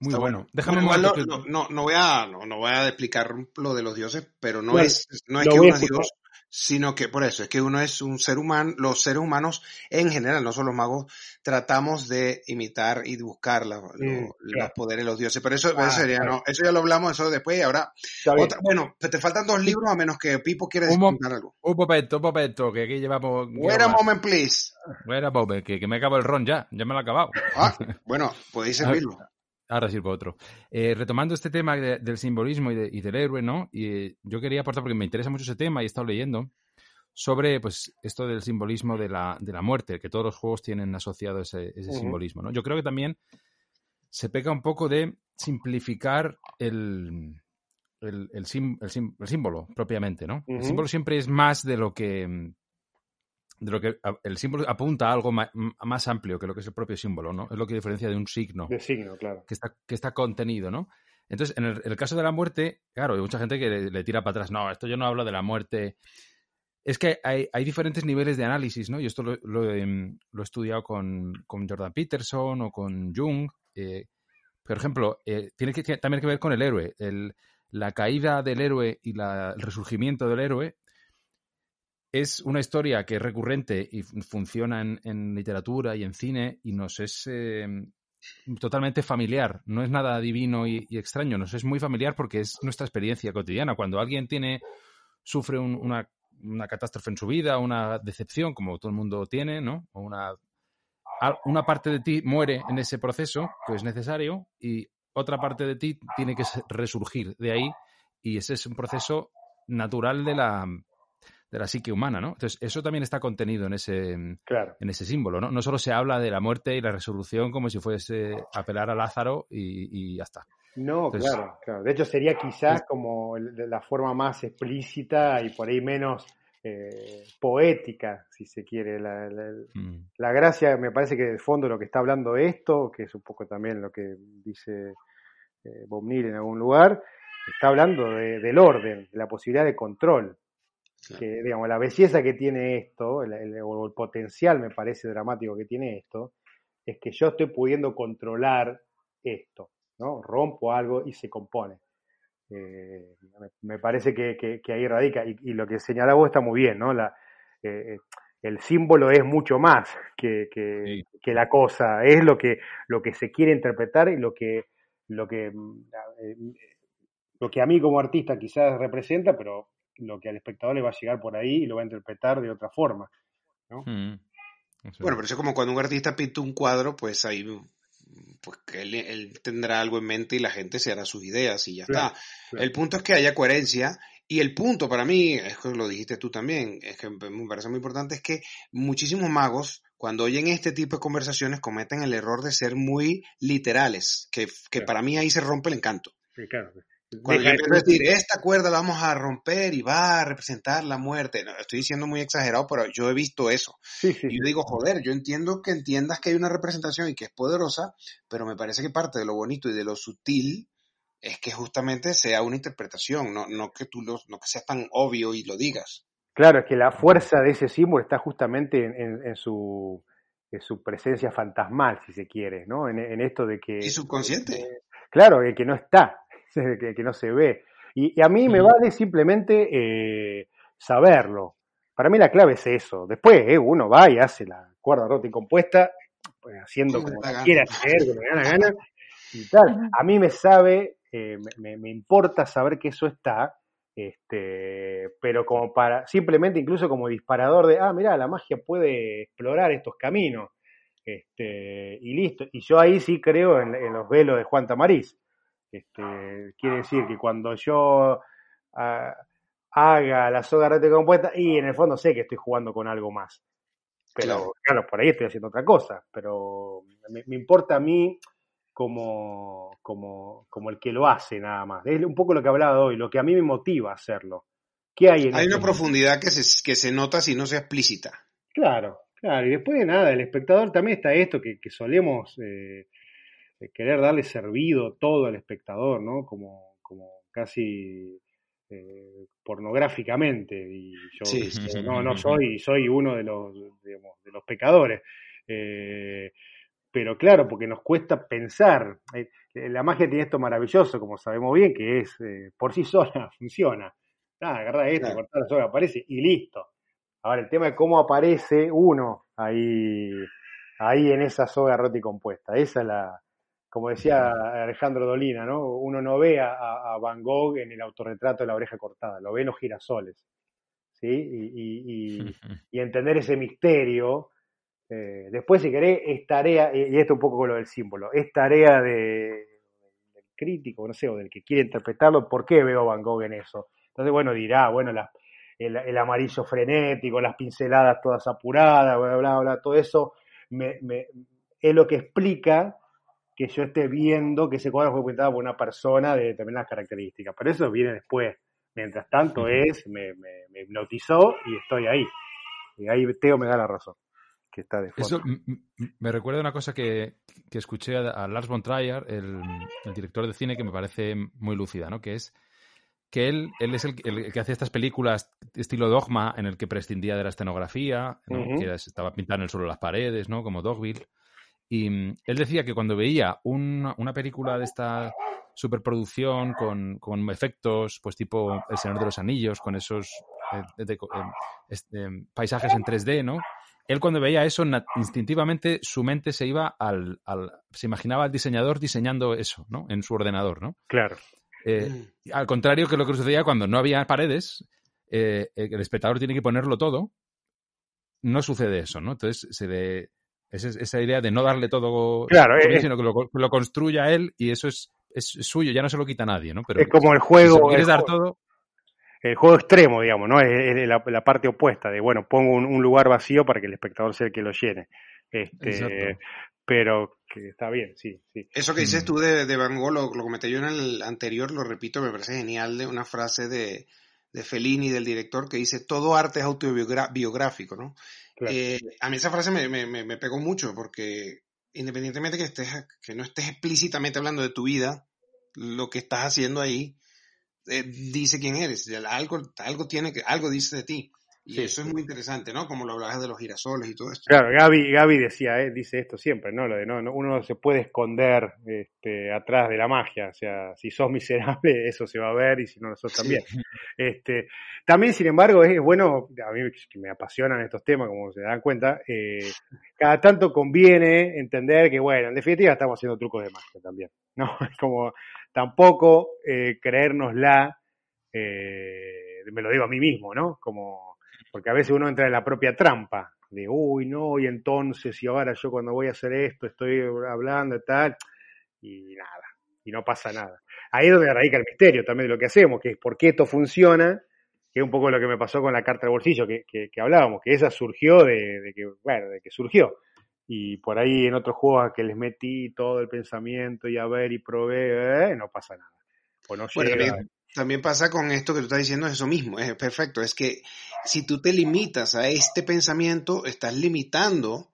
Muy Está bueno. Déjame Bueno, un igual momento no, que- no, no, no voy a, no, no voy a explicar lo de los dioses, pero no Bueno, es, no es que voy a uno es escuchar. Dios, sino que por eso, es que uno es un ser humano, los seres humanos en general, no solo los magos, tratamos de imitar y buscar la- lo- Mm, los poderes de los dioses, pero eso, Ah, eso sería, claro. no, eso ya lo hablamos eso después y ahora, otra, bueno, te te faltan dos libros a menos que Pipo quiera contar algo. Un momento, un momento, que aquí llevamos... Wait a moment, please. Bueno, pues, que, que me acabo el ron ya, ya me lo he acabado. Ah, bueno, podéis servirlo. Ahora sirvo otro. Eh, retomando este tema de- del simbolismo y, de- y del héroe, ¿no? Y eh, yo quería aportar, porque me interesa mucho ese tema y he estado leyendo, sobre pues esto del simbolismo de la, de la muerte, que todos los juegos tienen asociado ese, ese simbolismo, ¿no? Yo creo que también se peca un poco de simplificar el, el, el sim- el sim- el símbolo propiamente, ¿no? El símbolo siempre es más de lo que de lo que el símbolo apunta a algo ma- m- más amplio que lo que es el propio símbolo, ¿no? Es lo que diferencia de un signo De signo, claro. que está, que está contenido, ¿no? Entonces, en el, caso de la muerte, claro, hay mucha gente que le, le tira para atrás. No, esto yo no hablo de la muerte. Es que hay, hay diferentes niveles de análisis, ¿no? Yo esto lo, lo he, mm, lo he estudiado con, con Jordan Peterson o con Jung. eh, por ejemplo, eh, tiene que, que- también que ver con el héroe. El- la caída del héroe y la- el resurgimiento del héroe es una historia que es recurrente y fun- funciona en, en literatura y en cine y nos es eh, totalmente familiar. No es nada divino y, extraño, nos es muy familiar porque es nuestra experiencia cotidiana. Cuando alguien tiene sufre un- una, una catástrofe en su vida, una decepción, como todo el mundo tiene, ¿no? O una, una parte de ti muere en ese proceso, que es necesario, y otra parte de ti tiene que resurgir de ahí, y ese es un proceso natural de la, de la psique humana, ¿no? Entonces, eso también está contenido en ese, Claro. en ese símbolo, ¿no? No solo se habla de la muerte y la resurrección como si fuese apelar a Lázaro y, y ya está. No, Entonces- claro, claro. De hecho, sería quizás como la forma más explícita y por ahí menos eh, poética, si se quiere. La, la- Mm. la gracia, me parece que de fondo lo que está hablando esto, que es un poco también lo que dice eh, Bob Neal en algún lugar, está hablando de- del orden, de la posibilidad de control. Claro. Que, digamos, la belleza que tiene esto, el- el- o el potencial, me parece dramático que tiene esto, es que yo estoy pudiendo controlar esto, ¿no? Rompo algo y se compone. Eh, me, me parece que, que- que ahí radica, y, y lo que señala vos está muy bien, ¿no? La, eh, el símbolo es mucho más que, que- Sí. que la cosa, es lo que, lo que se quiere interpretar y lo que, lo que, mm, eh, lo que a mí como artista quizás representa, pero lo que al espectador le va a llegar por ahí y lo va a interpretar de otra forma. Mm. Eso Bueno, pero eso es como cuando un artista pinta un cuadro, pues ahí pues que él, él tendrá algo en mente y la gente se hará sus ideas y ya Claro, está. claro. El punto es que haya coherencia y el punto para mí, es que lo dijiste tú también, es que me parece muy importante, es que muchísimos magos cuando oyen este tipo de conversaciones cometen el error de ser muy literales, que, que Claro. para mí ahí se rompe el encanto. Sí, claro. Cuando yo de empiezo a ser- decir, esta cuerda la vamos a romper y va a representar la muerte, no, estoy diciendo muy exagerado, pero yo he visto eso. Sí, sí, Y yo digo, joder, yo entiendo que entiendas que hay una representación y que es poderosa, pero me parece que parte de lo bonito y de lo sutil es que justamente sea una interpretación, no, no que tú lo, no que sea tan obvio y lo digas. Claro, es que la fuerza de ese símbolo está justamente en, en- en su, en su presencia fantasmal, si se quiere, ¿no? En, en esto de que... Y subconsciente. eh, claro, el que no está, que, que no se ve. Y, y a mí me vale simplemente eh, saberlo. Para mí la clave es eso. Después eh, uno va y hace la cuerda rota y compuesta, pues, haciendo Como quiera hacer, como le da la gana, y tal. A mí me sabe, eh, me, me- me importa saber que eso está, este, pero como para, simplemente incluso como disparador de, ah, mira, la magia puede explorar estos caminos, este, y listo. Y yo ahí sí creo en, en los velos de Juan Tamariz. Este, quiere decir que cuando yo ah, haga la soga rete compuesta, y en el fondo sé que estoy jugando con algo más. Pero Claro. claro, por ahí estoy haciendo otra cosa. Pero me, me importa a mí como, como, como el que lo hace nada más. Es un poco lo que hablaba hoy, lo que a mí me motiva a hacerlo. ¿Qué hay en Hay una profundidad que se, que se nota si no sea explícita. Claro, claro. Y después de nada, el espectador también está esto que, que solemos eh, eh, querer darle servido todo al espectador, ¿no? Como, como casi eh, pornográficamente. Y yo Sí, eh, no, no soy, soy uno de los, digamos, de los pecadores. Eh, pero claro, porque nos cuesta pensar. Eh, la magia tiene esto maravilloso, como sabemos bien, que es eh, por sí sola, funciona. Ah, agarra esto, Claro. cortar la soga, aparece y listo. Ahora, el tema es cómo aparece uno ahí, ahí en esa soga rota y compuesta. Esa es la, como decía Alejandro Dolina, ¿no? Uno no ve a, a Van Gogh en el autorretrato de la oreja cortada, lo ve en los girasoles. ¿Sí? Y, y- y- y entender ese misterio. eh, después, si querés, es tarea, y esto un poco con lo del símbolo, es tarea de, del crítico, no sé, o del que quiere interpretarlo, ¿por qué veo a Van Gogh en eso? Entonces, bueno, dirá, bueno, el, el amarillo frenético, las pinceladas todas apuradas, bla, bla, bla, todo eso me- me- es lo que explica que yo esté viendo que ese cuadro fue pintado por una persona de determinadas características. Pero eso viene después. Mientras tanto es, me, me, me hipnotizó y estoy ahí. Y ahí Teo me da la razón, que está de fondo. Eso me recuerda una cosa que, que escuché a, a Lars von Trier, el, el director de cine, que me parece muy lúcida, ¿no? Que es que él, él es el, el que hace estas películas estilo dogma en el que prescindía de la escenografía, ¿no? Que era- estaba pintando en el suelo las paredes, ¿no? Como Dogville. Y mm, él decía que cuando veía una, una película de esta superproducción con, con efectos, pues tipo El Señor de los Anillos, con esos eh, de- eh, este, eh, paisajes en 3D, ¿no? Él cuando veía eso, instintivamente su mente se iba al, al- se imaginaba al diseñador diseñando eso, ¿no? En su ordenador, ¿no? Claro. Eh, Mm. al contrario que lo que sucedía cuando no había paredes, eh, eh, el espectador tiene que ponerlo todo, no sucede eso, ¿no? Entonces, se de, esa, esa idea de no darle todo, Claro, todo, es- sino que lo, construya él y eso es, es suyo, ya no se lo quita nadie, ¿no? Pero es como el juego, quieres el, dar juego todo, el juego extremo, digamos, ¿no? Es, es la, la parte opuesta de, bueno, pongo un, un lugar vacío para que el espectador sea el que lo llene. Este, Exacto. pero que está bien, sí, sí. Eso que dices Mm. tú de, de Van Gogh, lo, lo comenté yo en el anterior, lo repito, me parece genial, de una frase de, de Fellini, del director, que dice, todo arte es autobiográfico, ¿no? Eh, a mí esa frase me, me, me, me pegó mucho, porque independientemente que, estés, que no estés explícitamente hablando de tu vida, lo que estás haciendo ahí eh, dice quién eres, algo, algo tiene que, algo dice de ti. Y Sí, eso es muy interesante, ¿no? Como lo hablabas de los girasoles y todo esto. Claro, Gaby, Gaby decía, eh, dice esto siempre, ¿no? Lo de no, no- uno no se puede esconder este, atrás de la magia. O sea, si sos miserable, eso se va a ver, y si no, nosotros también. Este, también, sin embargo, es bueno, a mí que me apasionan estos temas, como se dan cuenta, eh, cada tanto conviene entender que, bueno, en definitiva estamos haciendo trucos de magia también, ¿no? Es como tampoco eh, creérnosla, eh, me lo digo a mí mismo, ¿no? Como, porque a veces uno entra en la propia trampa de, uy, no, y entonces, y ahora yo cuando voy a hacer esto estoy hablando y tal, y nada, y no pasa nada. Ahí es donde radica el misterio también de lo que hacemos, que es por qué esto funciona, que es un poco lo que me pasó con la carta de bolsillo que, que, que hablábamos, que esa surgió de, de, que, bueno, de que surgió. Y por ahí en otros juegos a que les metí todo el pensamiento y a ver y probé, eh, no pasa nada. O no Bueno, llega. también, también pasa con esto que tú estás diciendo, es eso mismo, es perfecto. Es que si tú te limitas a este pensamiento, estás limitando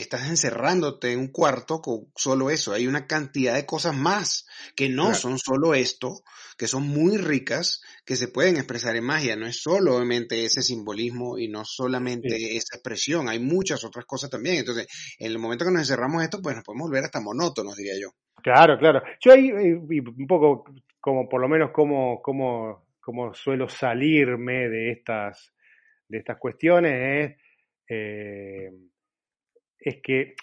estás encerrándote en un cuarto con solo eso. Hay una cantidad de cosas más que no Claro. son solo esto, que son muy ricas, que se pueden expresar en magia. No es solamente ese simbolismo y no solamente esa expresión. Hay muchas otras cosas también. Entonces, en el momento que nos encerramos esto, pues nos podemos volver hasta monótonos, diría yo. Claro, claro. Yo ahí, eh, un poco como por lo menos como, como, como suelo salirme de estas, de estas cuestiones es, eh, que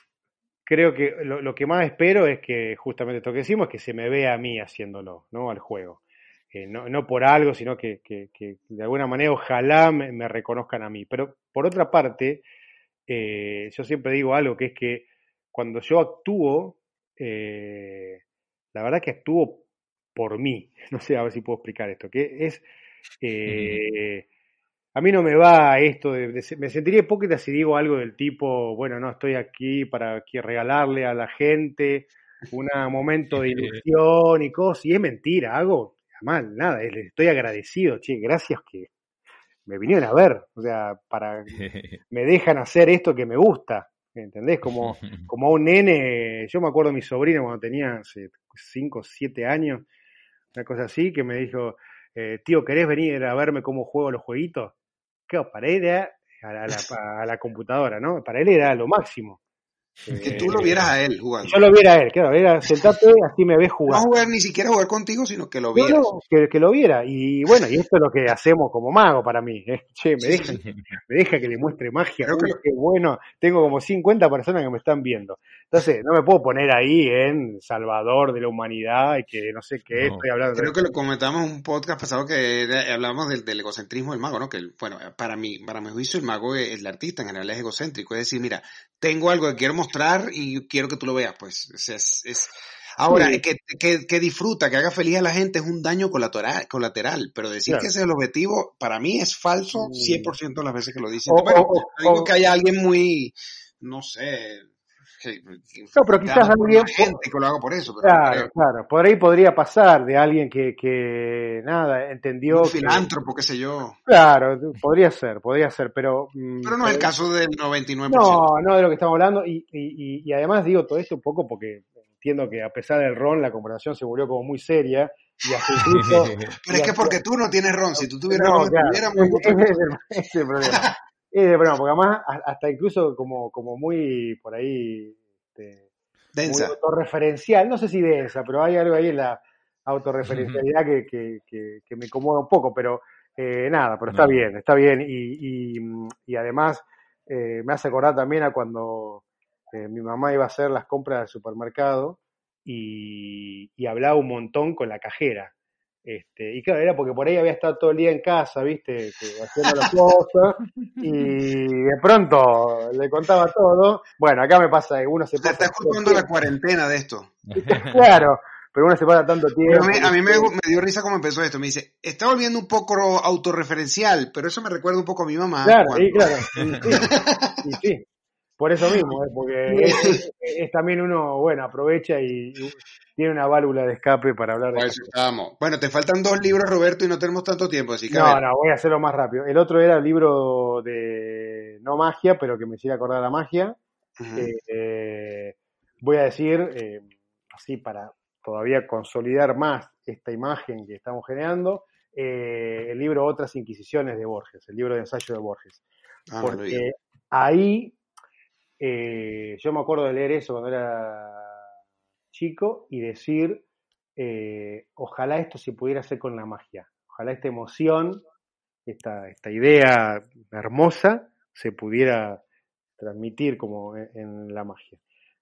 creo que lo, que más espero es que justamente esto que decimos, es que se me vea a mí haciéndolo, ¿no? Al juego. Eh, no, no por algo, sino que, que- que de alguna manera ojalá me, reconozcan a mí. Pero por otra parte, yo siempre digo algo que es que cuando yo actúo, eh, la verdad que actúo por mí. No sé, a ver si puedo explicar esto. Que es. eh, a mí no me va esto de, de- Me sentiría hipócrita si digo algo del tipo, bueno, no, estoy aquí para aquí regalarle a la gente un momento de ilusión y cosas. Y es mentira, hago mal, nada. Les estoy agradecido, che, gracias que me vinieron a ver. O sea, para. Me dejan hacer esto que me gusta. ¿Entendés? Como como a un nene, yo me acuerdo de mi sobrino cuando tenía 5 o 7 años, una cosa así, que me dijo, eh, tío, ¿querés venir a verme cómo juego los jueguitos? Claro, para él era a la, a la- a la computadora, ¿no? Para él era lo máximo. Que tú lo vieras a él jugando. Yo lo viera a él, claro, era sentate, así me ves No jugar. jugar ni siquiera jugar contigo, sino que lo no, que, que lo viera. Y bueno, y esto es lo que hacemos como mago para mí. ¿eh? Che, me deja, me deja que le muestre magia. Creo que Uy, lo- qué bueno. Tengo como 50 personas que me están viendo. Entonces, no me puedo poner ahí en Salvador de la humanidad y que no sé qué No. estoy hablando. Creo que lo comentamos en un podcast pasado que era- hablamos del, del egocentrismo del mago, ¿no? Que, bueno, para mí, para mi juicio, el mago, es- el artista en general es egocéntrico. Es decir, mira, tengo algo que quiero mostrar y quiero que tú lo veas, pues. Sea, es, es- Ahora, Sí. que, que, que disfruta, que haga feliz a la gente es un daño colateral, colateral pero decir Claro. que ese es el objetivo, para mí es falso Mm. 100% de las veces que lo dicen. O- Bueno, o- o- no digo que haya alguien muy, no sé, No, pero quizás alguien- gente que lo hago por eso, pero no Claro, creo. claro. Por ahí podría pasar de alguien que, que nada, entendió. un que- filántropo, qué sé yo. claro, podría ser, podría ser, pero. mm, Pero no es el caso del 99%. No, no de lo que estamos hablando. Y, y- y- y además digo todo esto un poco porque entiendo que a pesar del ron, la conversación se volvió como muy seria. Y hasta incluso. Pero es que porque tú no tienes ron, si tú tuvieras No, ron, claro, tuviéramos ese es el problema. Es el problema, porque además hasta incluso como, como muy por ahí este, muy densa. autorreferencial, no sé si densa, pero hay algo ahí en la autorreferencialidad que, que, que, que me incomoda un poco, pero eh, nada, pero está No. bien, está bien. Y, y, y además eh, me hace acordar también a cuando eh, mi mamá iba a hacer las compras del supermercado y, y hablaba un montón con la cajera. Este, y claro, era porque por ahí había estado todo el día en casa, ¿viste? Haciendo las cosas, y de pronto le contaba todo. Bueno, acá me pasa que uno se O sea, pasa. estás culpando la cuarentena de esto. Claro, pero uno se pasa tanto tiempo. Pero a mí, a mí me, me dio risa cómo empezó esto. Me dice, está volviendo un poco autorreferencial, pero eso me recuerda un poco a mi mamá. Claro, cuando- y claro, y sí, y sí. Por eso mismo, ¿eh? porque es, es- es también uno, bueno, aprovecha y, y tiene una válvula de escape para hablar de eso. Bueno, te faltan dos libros, Roberto, y no tenemos tanto tiempo, así que No, no, voy a hacerlo más rápido. El otro era el libro de no magia, pero que me hiciera acordar la magia. Ujú. Eh, voy a decir, eh, así para todavía consolidar más esta imagen que estamos generando, eh, el libro Otras Inquisiciones de Borges, el libro de ensayo de Borges. Ah, Porque ahí eh, yo me acuerdo de leer eso cuando era chico y decir, eh, ojalá esto se pudiera hacer con la magia, ojalá esta emoción, esta, esta idea hermosa se pudiera transmitir como en, en la magia.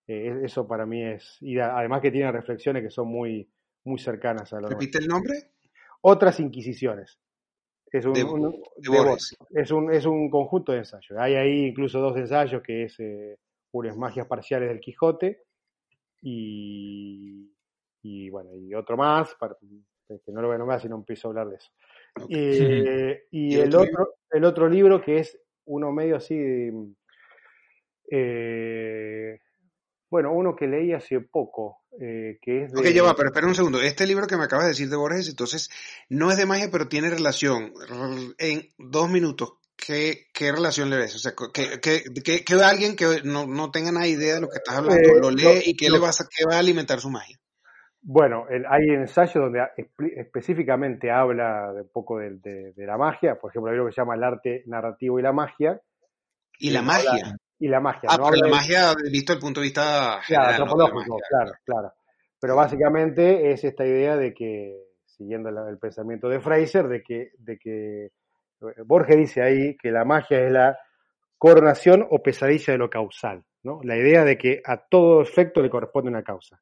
Eh, eso para mí es, y además que tiene reflexiones que son muy, muy cercanas a lo. ¿Repite el nombre? Otras Inquisiciones. Es un, De- un- de de Borges. Borges. Es un, es un conjunto de ensayos. Hay ahí incluso dos ensayos que es eh, Magias Parciales del Quijote y, y bueno, y otro más, para, que no lo voy a nombrar si no empiezo a hablar de eso. Eh, y ¿Y el otro otro, el otro libro que es uno medio así, de, eh, bueno, uno que leí hace poco, eh, que es de... Ok, ya va, pero espera un segundo. Este libro que me acabas de decir de Borges, entonces, no es de magia, pero tiene relación. En dos minutos, ¿qué, qué relación le ves? O sea, que, que, que, que alguien que no, no tenga nada idea de lo que estás hablando Eh, lo lee lo- y qué lo- le vas a, qué va a alimentar su magia. Bueno, el- hay ensayos donde específicamente habla de un poco de, de- de la magia. Por ejemplo, hay algo que se llama el arte narrativo y la magia. Y la magia. Y la magia. Ah, no pero la magia visto el punto de vista Claro, antropológico, claro, claro. Pero básicamente es esta idea de que, siguiendo la- el pensamiento de Fraser, de que, de que eh, Borges dice ahí que la magia es la coronación o pesadilla de lo causal, ¿no? La idea de que a todo efecto le corresponde una causa.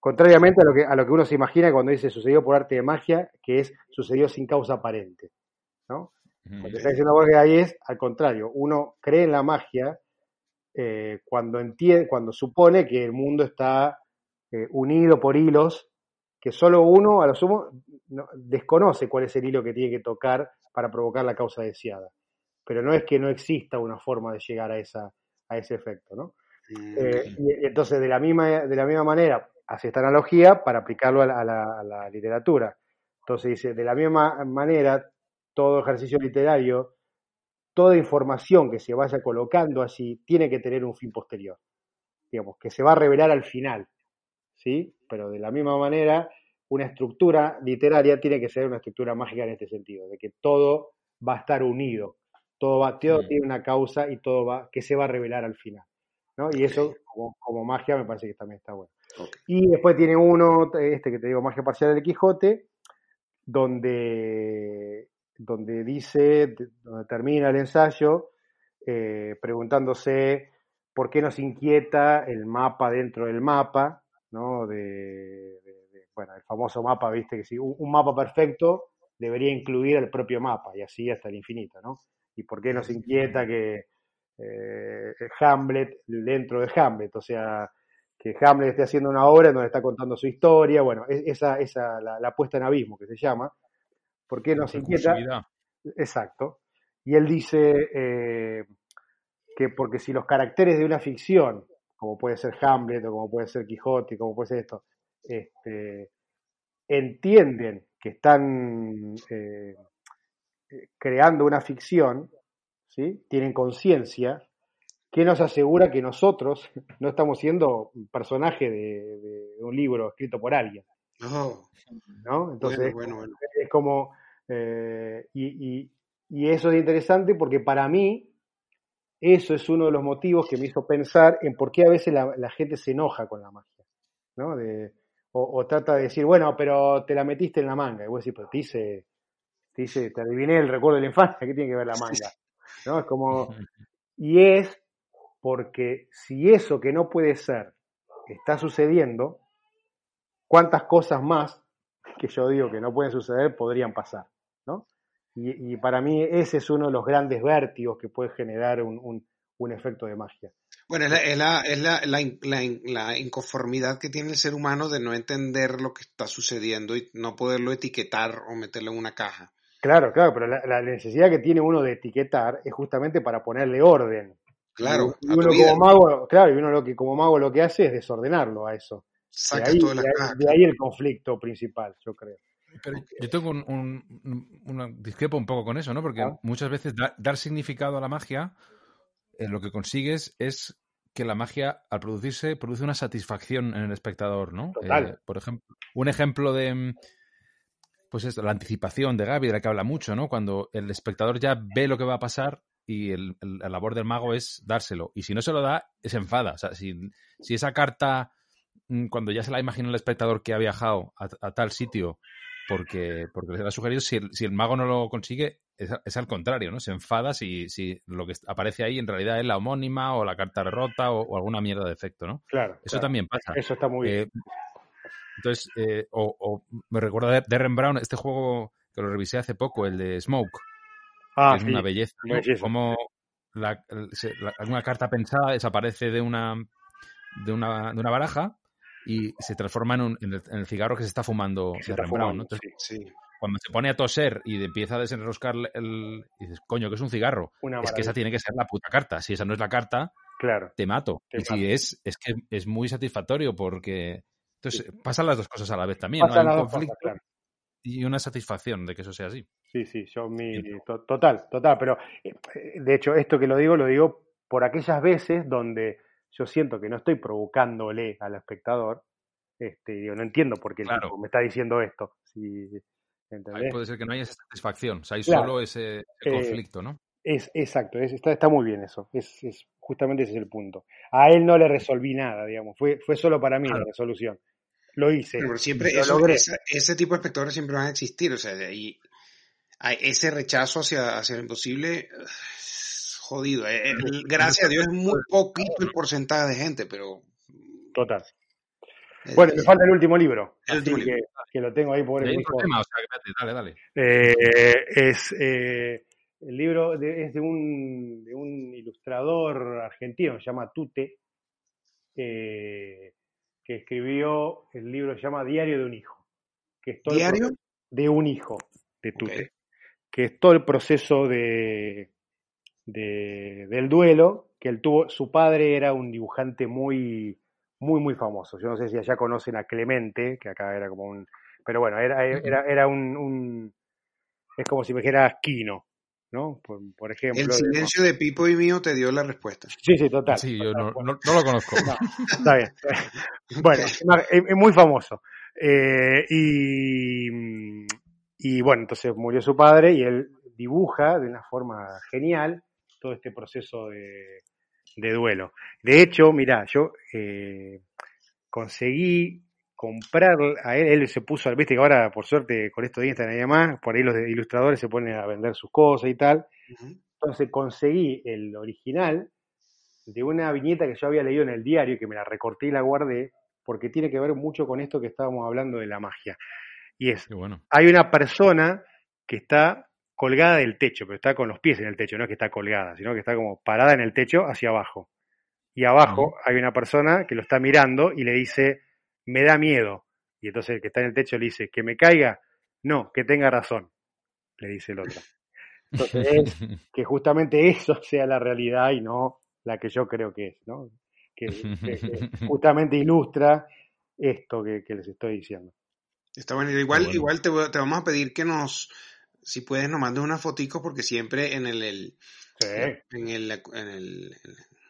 Contrariamente a lo que, a lo que uno se imagina cuando dice sucedió por arte de magia, que es sucedió sin causa aparente, ¿no? Lo que está diciendo Borges ahí es al contrario, uno cree en la magia eh, cuando entiende, cuando supone que el mundo está eh, unido por hilos que solo uno, a lo sumo, no- desconoce cuál es el hilo que tiene que tocar para provocar la causa deseada. Pero no es que no exista una forma de llegar a, esa, a ese efecto, ¿no? Eh, y entonces, de la, misma, de la misma manera, hace esta analogía para aplicarlo a la, a la- a la literatura. Entonces dice, de la misma manera, todo ejercicio literario, toda información que se vaya colocando allí, tiene que tener un fin posterior. Digamos, que se va a revelar al final. ¿Sí? Pero de la misma manera, una estructura literaria tiene que ser una estructura mágica en este sentido, de que todo va a estar unido, todo, va, todo tiene una causa y todo va, que se va a revelar al final. ¿no? Y eso, como, como magia, me parece que también está bueno. Y después tiene uno, este que te digo, Magia Parcial del Quijote, donde, donde dice, donde termina el ensayo, eh, preguntándose por qué nos inquieta el mapa dentro del mapa, ¿no? De, de- de- bueno, el famoso mapa, viste, que si un, un mapa perfecto debería incluir el propio mapa, y así hasta el infinito, ¿no? ¿Y por qué nos inquieta que eh, Hamlet dentro de Hamlet? O sea, que Hamlet esté haciendo una obra donde está contando su historia, bueno, es- esa, esa la, la puesta en abismo que se llama. ¿Por qué nos inquieta? Exacto. Y él dice eh, que porque si los caracteres de una ficción, como puede ser Hamlet o como puede ser Quijote, como puede ser esto, este, entienden que están eh, eh, creando una ficción, ¿sí? tienen conciencia, ¿qué nos asegura que nosotros no estamos siendo un personaje de, de un libro escrito por alguien? Oh, ¿no? Entonces, bueno, bueno, bueno. es como, eh, y, y- y eso es interesante porque para mí eso es uno de los motivos que me hizo pensar en por qué a veces la, la gente se enoja con la magia, ¿no? De, o, o trata de decir, bueno, pero te la metiste en la manga, y vos decís, pero te hice, te hice, te adiviné el recuerdo de la infancia, ¿qué tiene que ver la manga? ¿No? Es como, y es porque si eso que no puede ser está sucediendo, ¿cuántas cosas más que yo digo que no pueden suceder podrían pasar? ¿no? Y, y para mí ese es uno de los grandes vértigos que puede generar un, un- un efecto de magia. Bueno, es, la, es, la, es la, la, in- la in- la inconformidad que tiene el ser humano de no entender lo que está sucediendo y no poderlo etiquetar o meterlo en una caja. Claro, claro, pero la, necesidad que tiene uno de etiquetar es justamente para ponerle orden. Claro, y a tu uno vida. como mago, claro, y uno lo que como mago lo que hace es desordenarlo a eso. De Sacas ahí, todo de la de ahí- caja. de ahí el conflicto principal, yo creo. Pero yo tengo un, un- un- discrepo un poco con eso, ¿no? Porque Ah. muchas veces da- dar significado a la magia, eh, lo que consigues es que la magia, al producirse, produce una satisfacción en el espectador, ¿no? Total. Eh, por ejemplo, un ejemplo de, pues esto, la anticipación de Gaby, de la que habla mucho, ¿no? Cuando el espectador ya ve lo que va a pasar y el, el- la labor del mago es dárselo. Y si no se lo da, se enfada. O sea, si, si esa carta, cuando ya se la imagina el espectador que ha viajado a, a tal sitio porque, porque se le ha sugerido, si el, si el mago no lo consigue, es, es al contrario, ¿no? Se enfada si, si lo que aparece ahí en realidad es la homónima o la carta rota o, o alguna mierda de efecto, ¿no? Claro. Eso claro. también pasa. Eso está muy bien. Eh, entonces, eh, o, o me recuerda de Darren Brown, este juego que lo revisé hace poco, el de Smoke, ah, es sí. una belleza. ¿no? belleza. Como la- una carta pensada desaparece de una, de una, de una baraja y se transforma en, un- en el, en el cigarro que se está fumando Que se cuando se pone a toser y empieza a desenroscar el... y dices, coño, que es un cigarro. Es que esa tiene que ser la puta carta. Si esa no es la carta, Claro. te mato. Te y mato. si es, es que es muy satisfactorio porque... Entonces, pasan las dos cosas a la vez también. ¿no? Hay un cosas, conflicto claro. y una satisfacción de que eso sea así. Sí, sí, yo mi to- total, total, pero eh, de hecho esto que lo digo lo digo por aquellas veces donde yo siento que no estoy provocándole al espectador, este, digo, no entiendo por qué el Claro. tipo me está diciendo esto, si, puede ser que no haya esa satisfacción, o sea, hay Claro. solo ese, ese Eh, conflicto, ¿no? Es exacto, es- está, está muy bien eso, es, es justamente ese es el punto. A él no le resolví nada, digamos, fue, fue solo para mí la resolución. Lo hice, Pero siempre lo eso- logré. esa- ese tipo de espectadores siempre van a existir, o sea, de ahí hay ese rechazo hacia, hacia lo imposible, jodido. Eh, el- gracias a Dios es muy poquito el porcentaje de gente, pero Total. eh, Bueno, me falta el último libro, El así último que, que lo tengo ahí por el tema, o sea, dale, dale. Eh, es eh, el libro de- es de un, de un ilustrador argentino, se llama Tute, eh, que escribió el libro se llama Diario de un hijo, que es todo el ¿Diario? de un hijo de Tute, que es todo el proceso de, de- del duelo que él tuvo. Su padre era un dibujante muy muy muy famoso. Yo no sé si allá conocen a Clemente, que acá era como un, pero bueno, era era, era un, un- es como si me dijeras Kino, ¿no? Por, por ejemplo. El de- silencio de Pipo y mío te dio la respuesta. Sí, sí, total. Sí, yo no, bueno. no- no lo conozco. No, está bien. Bueno, es, es muy famoso. Eh, y, y bueno, entonces murió su padre y él dibuja de una forma genial todo este proceso de, de duelo. De hecho, mira, yo eh, conseguí comprar a él, él se puso, viste que ahora por suerte con esto de Instagram y demás, por ahí los ilustradores se ponen a vender sus cosas y tal. Entonces conseguí el original de una viñeta que yo había leído en el diario, que me la recorté y la guardé, porque tiene que ver mucho con esto que estábamos hablando de la magia. Y es, bueno. hay una persona que está colgada del techo, pero está con los pies en el techo, no es que está colgada, sino que está como parada en el techo hacia abajo. Y abajo hay una persona que lo está mirando y le dice, me da miedo. Y entonces el que está en el techo le dice, que me caiga. No, que tenga razón, le dice el otro. Entonces es que justamente eso sea la realidad y no la que yo creo que es, ¿no? Que, que- que justamente ilustra esto que, que les estoy diciendo. Está bueno. Igual, bueno. igual te vamos a pedir que nos, si puedes, nos mandes unas foticos porque siempre en el, el- Sí, en el, en el,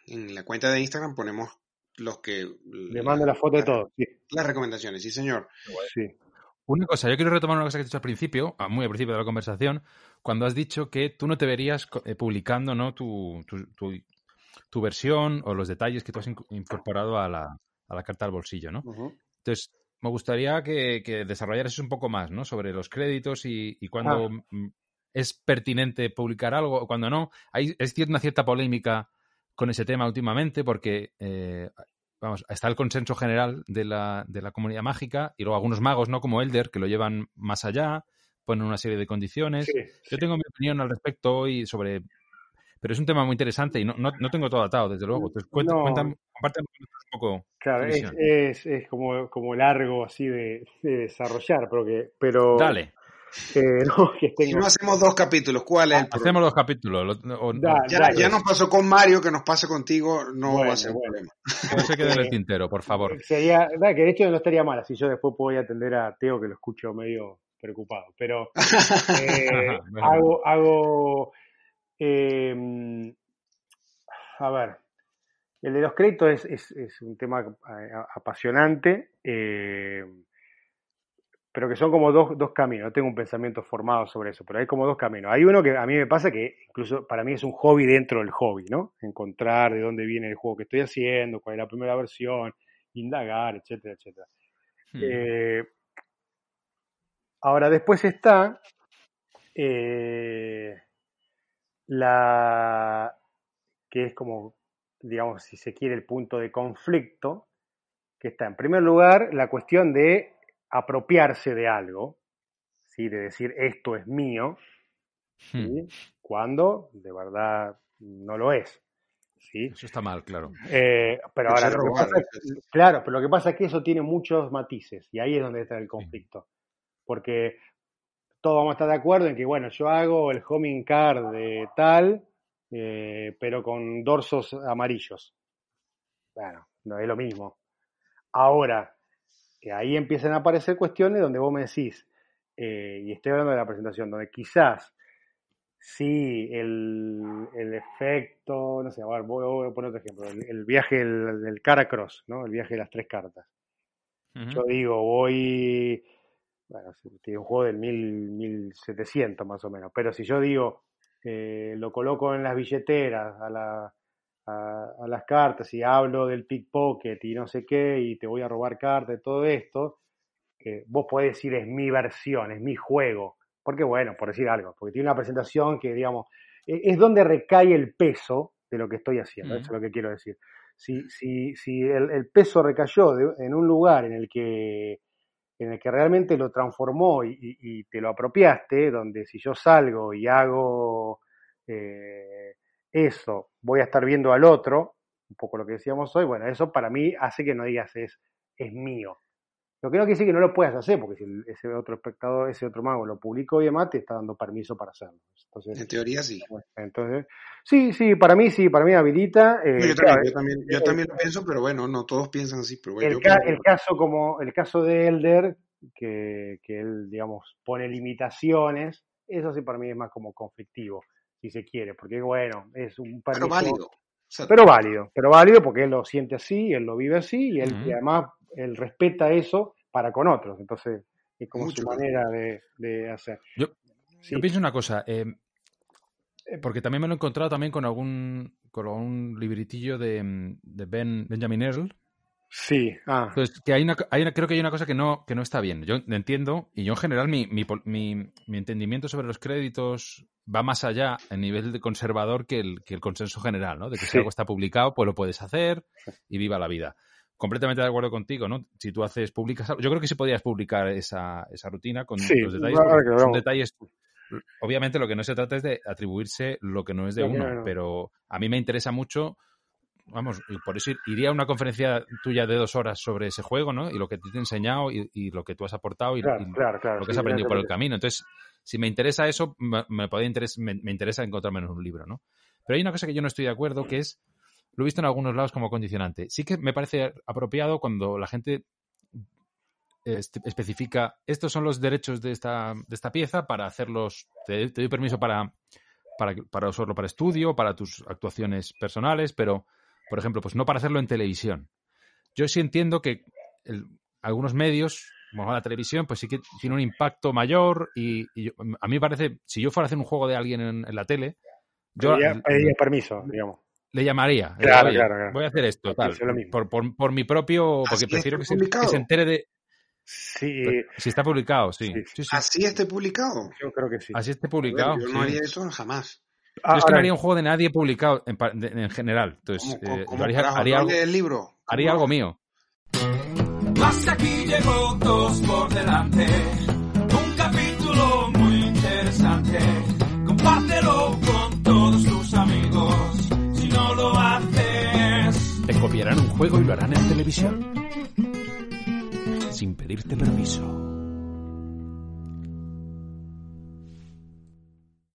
en la cuenta de Instagram ponemos los que le mando la foto de todo. Sí, las recomendaciones, sí señor. sí. Una cosa, yo quiero retomar una cosa que has dicho al principio, a- muy al principio de la conversación, cuando has dicho que tú no te verías eh, publicando ¿no? tu, tu, tu- tu versión o los detalles que tú has inc- incorporado a la, a la carta al bolsillo, ¿no? Entonces, me gustaría que, que desarrollaras un poco más, ¿no? Sobre los créditos y, y cuándo mm, es pertinente publicar algo o cuando no. Hay es una cierta polémica con ese tema últimamente porque, eh, vamos, está el consenso general de la, de la comunidad mágica y luego algunos magos, ¿no? Como Elder, que lo llevan más allá, ponen una serie de condiciones. Sí, Yo tengo mi opinión al respecto hoy sobre... Pero es un tema muy interesante y no, no, no tengo todo atado, desde luego. Entonces, No. cuéntame, compárteme un poco Claro, es, es, es como, como largo así de, de desarrollar, pero, que, pero Dale. eh, no, que Si no hacemos dos capítulos, ¿cuál es el problema? Hacemos los capítulos. lo- o- o- Da- Ya, ya nos pasó con Mario, que nos pase contigo, no Bueno, va a ser bueno. problema. que no se quede en el tintero, por favor. sería, da, que de hecho no estaría mal, así yo después puedo ir a atender a Teo que lo escucho medio preocupado, pero eh, Bueno. hago, hago eh, a ver, el de los créditos es, es, es un tema eh, apasionante, eh, pero que son como dos, dos caminos. No tengo un pensamiento formado sobre eso, pero hay como dos caminos. Hay uno que a mí me pasa que incluso para mí es un hobby dentro del hobby, ¿no? Encontrar de dónde viene el juego que estoy haciendo, cuál es la primera versión, indagar, etcétera, etcétera. Hmm. Eh, ahora, después está eh, la que es como, digamos, si se quiere, el punto de conflicto, que está en primer lugar la cuestión de apropiarse de algo, ¿sí? de decir esto es mío, Hmm. ¿sí? cuando de verdad no lo es. ¿sí? Eso está mal, claro. Eh, pero ahora, lo que pasa- es- claro, pero lo que pasa es que eso tiene muchos matices y ahí es donde está el conflicto. Porque todos vamos a estar de acuerdo en que, bueno, yo hago el homing card de tal, eh, pero con dorsos amarillos. Bueno, no es lo mismo. Ahora, que ahí empiezan a aparecer cuestiones donde vos me decís, eh, y estoy hablando de la presentación, donde quizás sí el, el efecto, no sé, a ver, voy, voy a poner otro ejemplo, el, el viaje del, del Caracross, ¿no? El viaje de las tres cartas. Yo digo, voy, bueno, tiene un juego del 1000, 1700 más o menos, pero si yo digo, eh, lo coloco en las billeteras, a, la, a, a las cartas y hablo del pickpocket y no sé qué, y te voy a robar cartas y todo esto, eh, vos podés decir es mi versión, es mi juego. Porque bueno, por decir algo, porque tiene una presentación que, digamos, e- es donde recae el peso de lo que estoy haciendo, eso es lo que quiero decir. Si, si, si el, el peso recayó de- en un lugar en el que en el que realmente lo transformó y, te lo apropiaste, donde si yo salgo y hago eh, eso, voy a estar viendo al otro, un poco lo que decíamos hoy, bueno, eso para mí hace que no digas es, es mío. Lo que no quiere decir que no lo puedas hacer, porque si ese otro espectador, ese otro mago lo publicó y demás, te está dando permiso para hacerlo. Entonces, En teoría sí. entonces sí, sí, para mí sí, para mí habilita. eh, No, yo, claro, también, yo, también, yo el- también lo pienso, pero bueno, no todos piensan así. Pero bueno, el, yo ca- pienso- el caso como el caso de Elder, que, que él, digamos, pone limitaciones, eso sí para mí es más como conflictivo, si se quiere, porque bueno, es un permiso, pero válido. O sea, pero válido, pero válido porque él lo siente así, él lo vive así y, él, y además él respeta eso para con otros, entonces es como Mucho su manera de, de hacer. Yo, Sí. yo pienso una cosa, eh, eh, porque también me lo he encontrado también con algún, con algún libritillo de, mm, de ben, Benjamin Earl. Sí, ah, Entonces, que hay una, hay una- creo que hay una cosa que no, que no está bien. Yo entiendo, y yo en general mi, mi, pol- mi- mi entendimiento sobre los créditos va más allá a nivel de conservador que el, que el consenso general, ¿no? De que si algo está publicado, pues lo puedes hacer y viva la vida. Completamente de acuerdo contigo, ¿no? Si tú haces, publicas algo- Yo creo que sí podías publicar esa, esa rutina con Sí, los detalles. lo son detalles. Obviamente lo que no se trata es de atribuirse lo que no es de No, no, uno, no. pero a mí me interesa mucho vamos, y por eso iría a una conferencia tuya de dos horas sobre ese juego, ¿no? Y lo que te he enseñado y, y lo que tú has aportado y, claro, y claro, claro. lo que has aprendido por el camino. Entonces, si me interesa eso, me, me, podría interes- me, me interesa encontrarme en un libro, ¿no? Pero hay una cosa que yo no estoy de acuerdo, que es, lo he visto en algunos lados como condicionante. Sí que me parece apropiado cuando la gente este, especifica, estos son los derechos de esta, de esta pieza para hacerlos, te, te doy permiso para, para, para usarlo para estudio, para tus actuaciones personales, pero, por ejemplo, pues no para hacerlo en televisión. Yo sí entiendo que el- algunos medios, como la televisión, pues sí que tiene un impacto mayor y, y yo- a mí me parece, si yo fuera a hacer un juego de alguien en, en la tele, yo Pediría, pediría permiso, digamos. Le llamaría. Claro, "Oye, claro, claro. Voy a hacer esto, tal, por, por, por mi propio, porque prefiero que se, que publicado. se entere de... Sí, Si está publicado, sí. Sí. sí, sí. Así esté publicado. yo creo que sí. Así esté A ver, publicado. yo no haría eso jamás. Ah, Yo es que no haría un juego de nadie publicado en, de- en general. Entonces, ¿Cómo, eh, cómo yo haría, carajo haría no algo, el libro? haría ¿Cómo algo mío. Más aquí llegó dos por delante. Un capítulo muy interesante. Copiarán un juego y lo harán en televisión. Sin pedirte permiso.